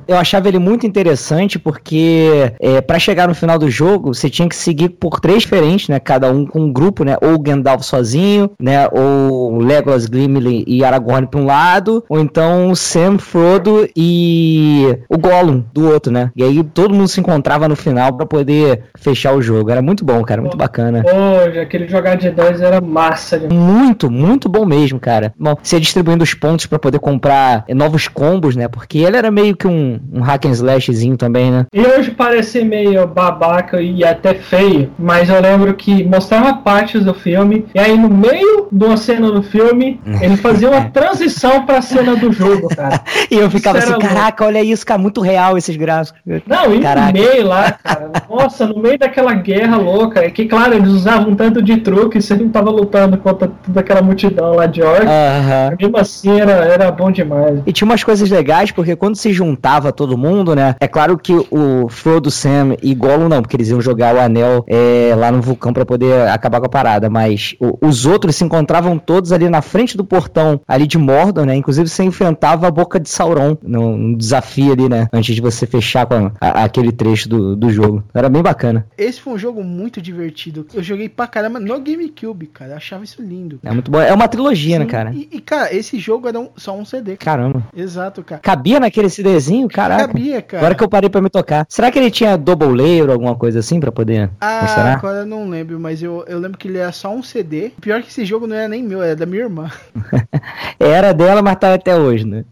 S6: Eu achava ele muito interessante porque é, para chegar no final do jogo você tinha que seguir por três diferentes, né? Cada um com um grupo, né? Ou o Gandalf sozinho, né? Ou o Legolas, Gimli e Aragorn para um lado, ou então o Sam, Frodo e o Gollum do outro, né? E aí todo mundo se encontrava no final para poder fechar o jogo. Era muito bom, cara, muito bacana.
S10: Hoje, aquele jogar de 2 era massa. demais.
S6: Muito, muito bom mesmo, cara. Bom, você distribuindo os pontos pra poder comprar eh, novos combos, né? Porque ele era meio que um, um hack and slashzinho também, né?
S10: E hoje parece meio babaca e até feio, mas eu lembro que mostrava partes do filme, e aí no meio de uma cena do filme, ele fazia uma transição pra cena do jogo, cara.
S6: E eu ficava assim, caraca, olha isso, cara, muito real esses gráficos.
S10: Não, e
S6: Caraca.
S10: no meio lá, cara. Nossa, no meio daquela guerra louca. É que, claro, eles usavam um tanto de truque, você não tava lutando contra toda aquela multidão lá de orcs.
S6: Aham.
S10: Mesmo assim, era, era bom demais.
S6: E tinha umas coisas legais, porque quando se juntava todo mundo, né? É claro que o Frodo, Sam e Gollum não, porque eles iam jogar o anel é, lá no vulcão pra poder acabar com a parada. Mas o- os outros se encontravam todos ali na frente do portão ali de Mordor, né? Inclusive você enfrentava a boca de Sauron no, no desafio ali, né? Antes de você fechar com a- aquele trecho do, do jogo. Era bem bacana.
S7: Esse foi um jogo muito divertido. Eu joguei pra caramba no GameCube, cara. Eu achava isso lindo.
S6: É muito bom. É uma trilogia, né, cara?
S7: E, e, cara, esse jogo era um- só um CD. cara.
S6: Caramba.
S7: Exato, cara.
S6: Cabia naquele CDzinho? Caraca.
S7: Cabia, cara.
S6: Agora que eu parei pra me tocar. Será que ele tinha double layer ou alguma coisa assim pra poder
S7: Ah,
S6: funcionar?
S7: agora eu não lembro, mas eu, eu lembro que ele era só um CD. Pior que esse jogo não era nem meu, era da minha irmã.
S6: Era dela, mas tá até hoje, né?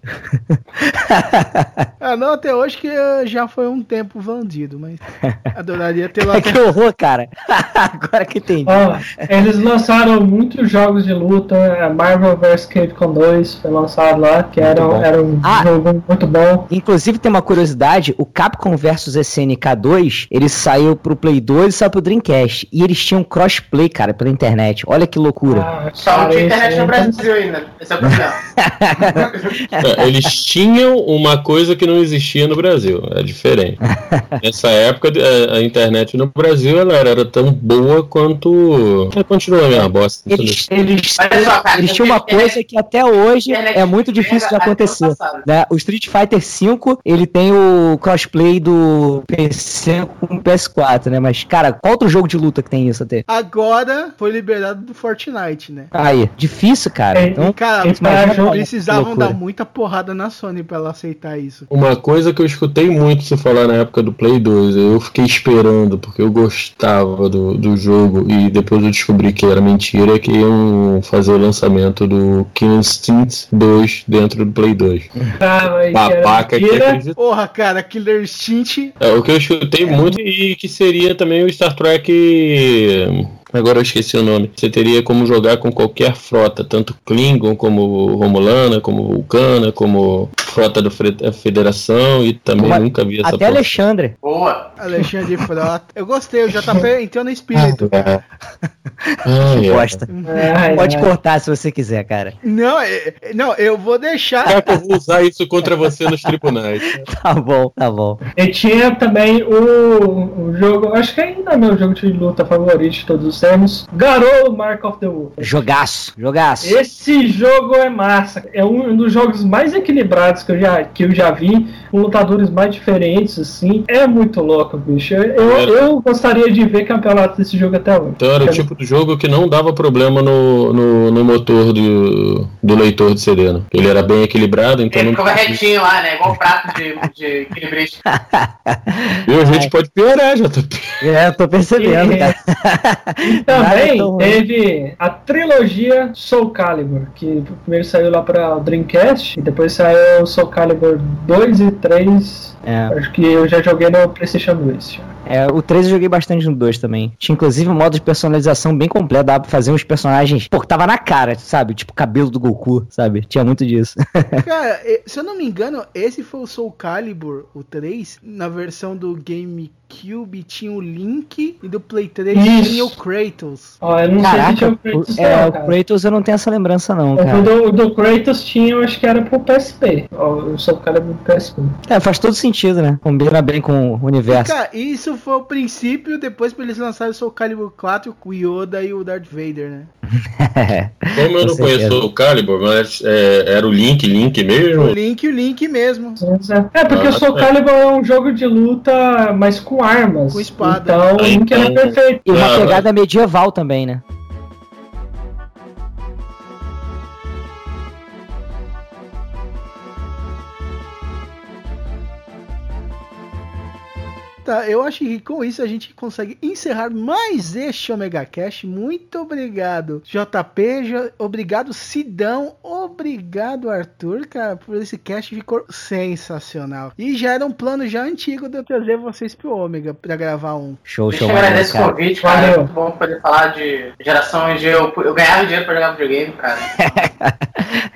S7: Ah, não, até hoje que já foi um tempo vendido, mas adoraria ter lá.
S6: É que horror, cara. Agora que entendi.
S10: Ó, eles lançaram muitos jogos de luta. Marvel vs Capcom 2 foi lançado lá, que era,
S6: bom.
S10: era um
S6: Ah.
S10: jogo muito bom.
S6: Inclusive tem uma curiosidade, o Capcom vs SNK 2, ele saiu pro Play 2 e saiu pro Dreamcast. E eles tinham crossplay, cara, pela internet. Olha que loucura.
S10: Ah,
S11: Só não tinha internet no Brasil ainda. Esse é o problema.
S8: É, Eles tinham uma coisa que não existia no Brasil, é diferente. Nessa época, a, a internet no Brasil ela era, tão boa quanto. É, continua a mesma bosta.
S6: Eles, eles,
S11: Cara,
S6: eles tinham uma coisa que até hoje é muito difícil de acontecer. Né? O Street Fighter V, ele tem o crossplay do PC com o PS4, né? Mas, cara, qual outro jogo de luta que tem isso até?
S7: Agora foi liberado do Fortnite, né?
S6: Aí, difícil, cara.
S10: É,
S6: Então,
S7: Cara,
S10: jogo-
S6: que
S7: precisavam
S6: loucura.
S7: dar muita porrada na Sony pra ela aceitar isso.
S8: Uma coisa que eu escutei muito se falar na época do Play 2, eu fiquei esperando, porque eu gostava do, do jogo e depois eu descobri que era mentira, que fazer o lançamento do Killer Instinct 2 dentro do Play 2.
S10: Ah, mas
S8: Babaca que acredita.
S7: Porra, cara, Killer Instinct.
S8: É, o que eu escutei muito e que seria também o Star Trek. Agora eu esqueci o nome. Você teria como jogar com qualquer frota, tanto Klingon como Romulana, como Vulcana, como frota da Federação e também
S6: Mas
S8: nunca vi essa
S6: até
S8: porra.
S6: Alexandre.
S11: Boa.
S7: Alexandre Frota. Eu gostei, o JP entrou no espírito.
S8: Ah, é.
S6: Gosta.
S10: Ai,
S6: Pode
S10: ai.
S6: cortar se você quiser, cara.
S7: Não, é- não, eu vou deixar.
S8: Eu vou usar isso contra você nos tribunais?
S6: Tá bom, tá bom.
S10: E tinha também o, o jogo, acho que ainda é meu jogo de luta favorito de todos os tempos, Garou Mark of the Wolf.
S6: Jogaço, jogaço.
S10: Esse jogo é massa. É um dos jogos mais equilibrados que eu já, que eu já vi, com lutadores mais diferentes, assim. É muito louco, bicho. Eu, eu gostaria de ver campeonato desse jogo até hoje.
S8: Então era o tipo de jogo que não dava problema no, no, no motor do, do leitor de CD, né? Ele era bem equilibrado, então
S11: Ele
S8: não
S11: ficava retinho lá, né? Igual prato de, de equilibrista.
S8: E a gente pode piorar, JP.
S6: É, eu tô percebendo,
S10: E-
S6: cara.
S10: E também teve a trilogia Soul Calibur, que primeiro saiu lá pra Dreamcast, e depois saiu Soul Calibur 2 e 3.
S6: É.
S10: Acho que eu já joguei no PlayStation 2. já.
S6: É, o 3 eu joguei bastante no 2 também. Tinha inclusive um modo de personalização bem completo, dava pra fazer uns personagens, pô, que tava na cara, sabe? Tipo cabelo do Goku, sabe? Tinha muito disso.
S7: Cara, se eu não me engano, esse foi o Soul Calibur, o 3. Na versão do GameCube tinha o Link e do Play 3
S10: Isso.
S7: tinha o Kratos.
S10: Ó, eu não sei se tinha
S6: Caraca,
S10: o Kratos
S6: o, é,
S10: não,
S6: o
S10: cara.
S6: Kratos eu não tenho essa lembrança não,
S10: O
S6: cara.
S10: do, do Kratos tinha, eu acho que era pro PSP. Ó, o Soul Calibur pro PSP.
S6: É, faz todo sentido, né? Combina bem com o universo.
S7: Cara, isso foi o princípio, depois pra eles lançarem o Soul Calibur 4 com o Yoda e o Darth Vader, né?
S8: Como eu não
S6: certeza.
S8: conheço o Calibur, mas é, era o Link, Link
S7: O
S8: mesmo?
S7: Link e o Link mesmo.
S10: É, porque
S8: Ah,
S10: o Soul
S8: é.
S10: Calibur é um jogo de luta, mas com armas.
S7: Com espada.
S10: Então o
S8: Ah,
S10: Link era
S8: então-
S10: perfeito.
S6: E uma
S8: Ah,
S6: pegada medieval também, né?
S7: Tá, eu acho que com isso a gente consegue encerrar mais este Omega Cash. Muito obrigado, JP. Obrigado, Sidão. Obrigado, Arthur, cara, por esse cast ficou sensacional. E já era um plano já antigo de eu trazer vocês pro Ômega pra gravar um.
S6: Show,
S11: Deixa
S6: show,
S11: eu
S6: maneiro,
S11: agradecer o
S6: cara.
S11: convite, cara. É
S10: Valeu.
S11: muito bom poder falar de geração onde eu, eu ganhava dinheiro pra jogar videogame, cara.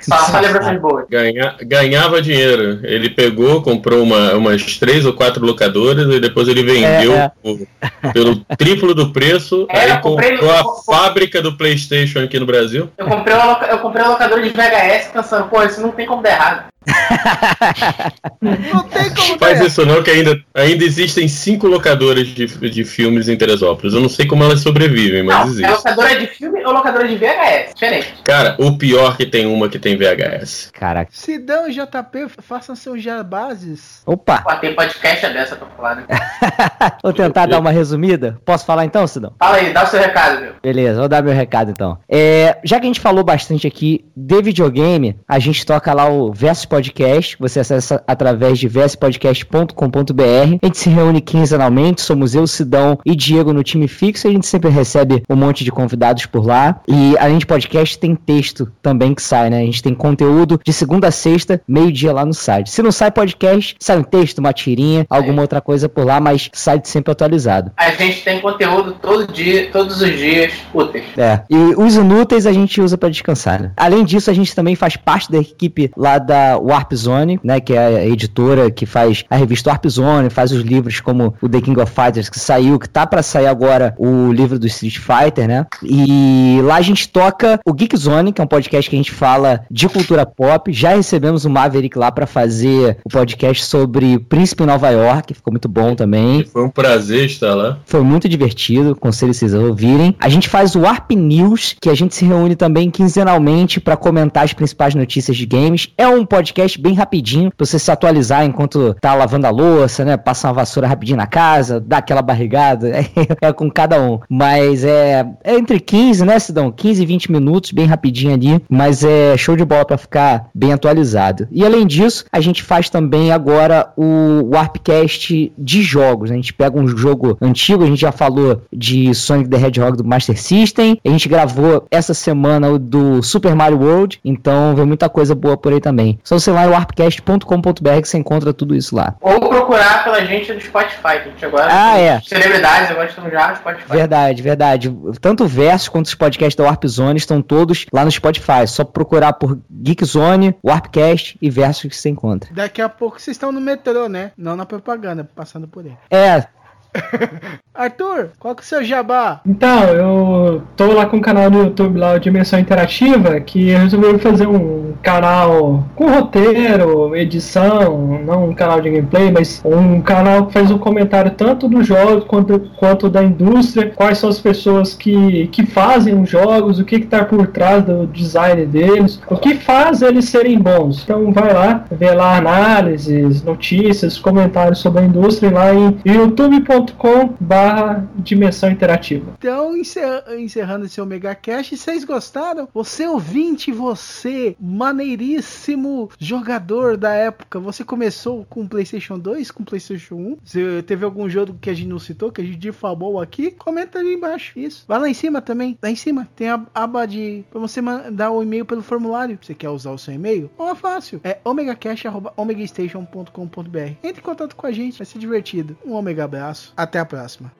S11: Só, só lembranças boas.
S8: Ganha- ganhava dinheiro. Ele pegou, comprou uma- umas três ou quatro locadoras e depois ele vendeu
S6: É, é.
S8: pelo triplo do preço.
S11: É,
S8: aí
S11: comprei-
S8: comprou a fábrica do PlayStation aqui no Brasil.
S11: Eu comprei uma, eu comprei uma locadora de VHS pensando, pô, isso não tem como dar errado.
S7: Não tem como
S8: Faz
S7: ter.
S8: isso não, que ainda, ainda existem cinco locadoras de, de filmes em Teresópolis. Eu não sei como elas sobrevivem, mas
S11: Não, é
S8: existem.
S11: locadora de filme ou locadora de VHS? Diferente.
S8: Cara, o pior que tem uma que tem VHS.
S6: Caraca.
S7: Sidão e JP, façam seus jabases.
S6: Opa,
S11: Pô, tem podcast dessa pra falar, né?
S6: vou tentar dar uma resumida. Posso falar então, Sidão?
S11: Fala aí, dá o seu recado, meu.
S6: Beleza, vou dar meu recado então. É, já que a gente falou bastante aqui de videogame, a gente toca lá o Versus Podcast, você acessa através de versuspodcast.com.br. A gente se reúne quinzenalmente, somos eu, Sidão e Diego no time fixo, a gente sempre recebe um monte de convidados por lá. E além de podcast, tem texto também que sai, né? A gente tem conteúdo de segunda a sexta, meio-dia lá no site. Se não sai podcast, sai um texto, uma tirinha, alguma outra coisa por lá, mas site sempre atualizado.
S11: A gente tem conteúdo todo dia, todos os dias, úteis.
S6: É. E os inúteis a gente usa pra descansar, né? Além disso, a gente também faz parte da equipe lá da Warp Zone, né? Que é a editora que faz a revista Warp Zone, faz os livros como o The King of Fighters, que saiu, que tá pra sair agora o livro do Street Fighter, né? E lá a gente toca o Geek Zone, que é um podcast que a gente fala de cultura pop. Já recebemos o Maverick lá pra fazer o podcast sobre o Príncipe em Nova York, ficou muito bom também.
S8: Foi um prazer estar lá.
S6: Foi muito divertido, aconselho vocês a ouvirem. A gente faz o Warp News, que a gente se reúne também quinzenalmente para comentar as principais notícias de games. É um podcast bem rapidinho, pra você se atualizar enquanto tá lavando a louça, né? Passa uma vassoura rapidinho na casa, dá aquela barrigada. É, é com cada um. Mas é, é entre 15, né, Sidão? 15 e 20 minutos, bem rapidinho ali. Mas é show de bola para ficar bem atualizado. E além disso, a gente faz também agora o Warpcast de jogos. né? A gente pega um jogo antigo, a gente já falou de Sonic the Hedgehog do Master System. A gente gravou essa semana o do Super Mario World. Então vem muita coisa boa por aí também. Só você lá em warpcast.com.br que você encontra tudo isso lá.
S11: Ou procurar pela gente no Spotify, que a gente agora.
S6: Ah, é.
S11: Celebridades, agora estamos já no Spotify.
S6: Verdade, verdade. Tanto o Verso quanto os podcasts da Warp Zone estão todos lá no Spotify. Só procurar por Geek Zone, Warpcast e Verso que você encontra.
S7: Daqui a pouco vocês estão no metrô, né? Não na propaganda, passando por aí.
S6: É,
S7: Arthur, qual que é o seu jabá?
S10: Então, eu tô lá com um canal no YouTube lá, o Dimensão Interativa, que resolveu fazer um canal com roteiro, edição, não um canal de gameplay, mas um canal que faz um comentário tanto dos jogos quanto, quanto da indústria, quais são as pessoas que, que fazem os jogos, o que está por trás do design deles, o que faz eles serem bons. Então vai lá, vê lá análises, notícias, comentários sobre a indústria lá em youtube.com barra dimensão interativa.
S7: Então, encer- encerrando esse Omega Cash, vocês gostaram? Você ouvinte, você, maneiríssimo jogador da época, você começou com PlayStation 2, com PlayStation 1? Você teve algum jogo que a gente não citou, que a gente difamou aqui? Comenta ali embaixo. Isso. Vai lá em cima também. Lá em cima tem a aba de. pra você mandar o e-mail pelo formulário. Você quer usar o seu e-mail? É fácil. É omegacash.omegastation.com.br. Entre em contato com a gente, vai ser divertido. Um Omega abraço. Até a próxima.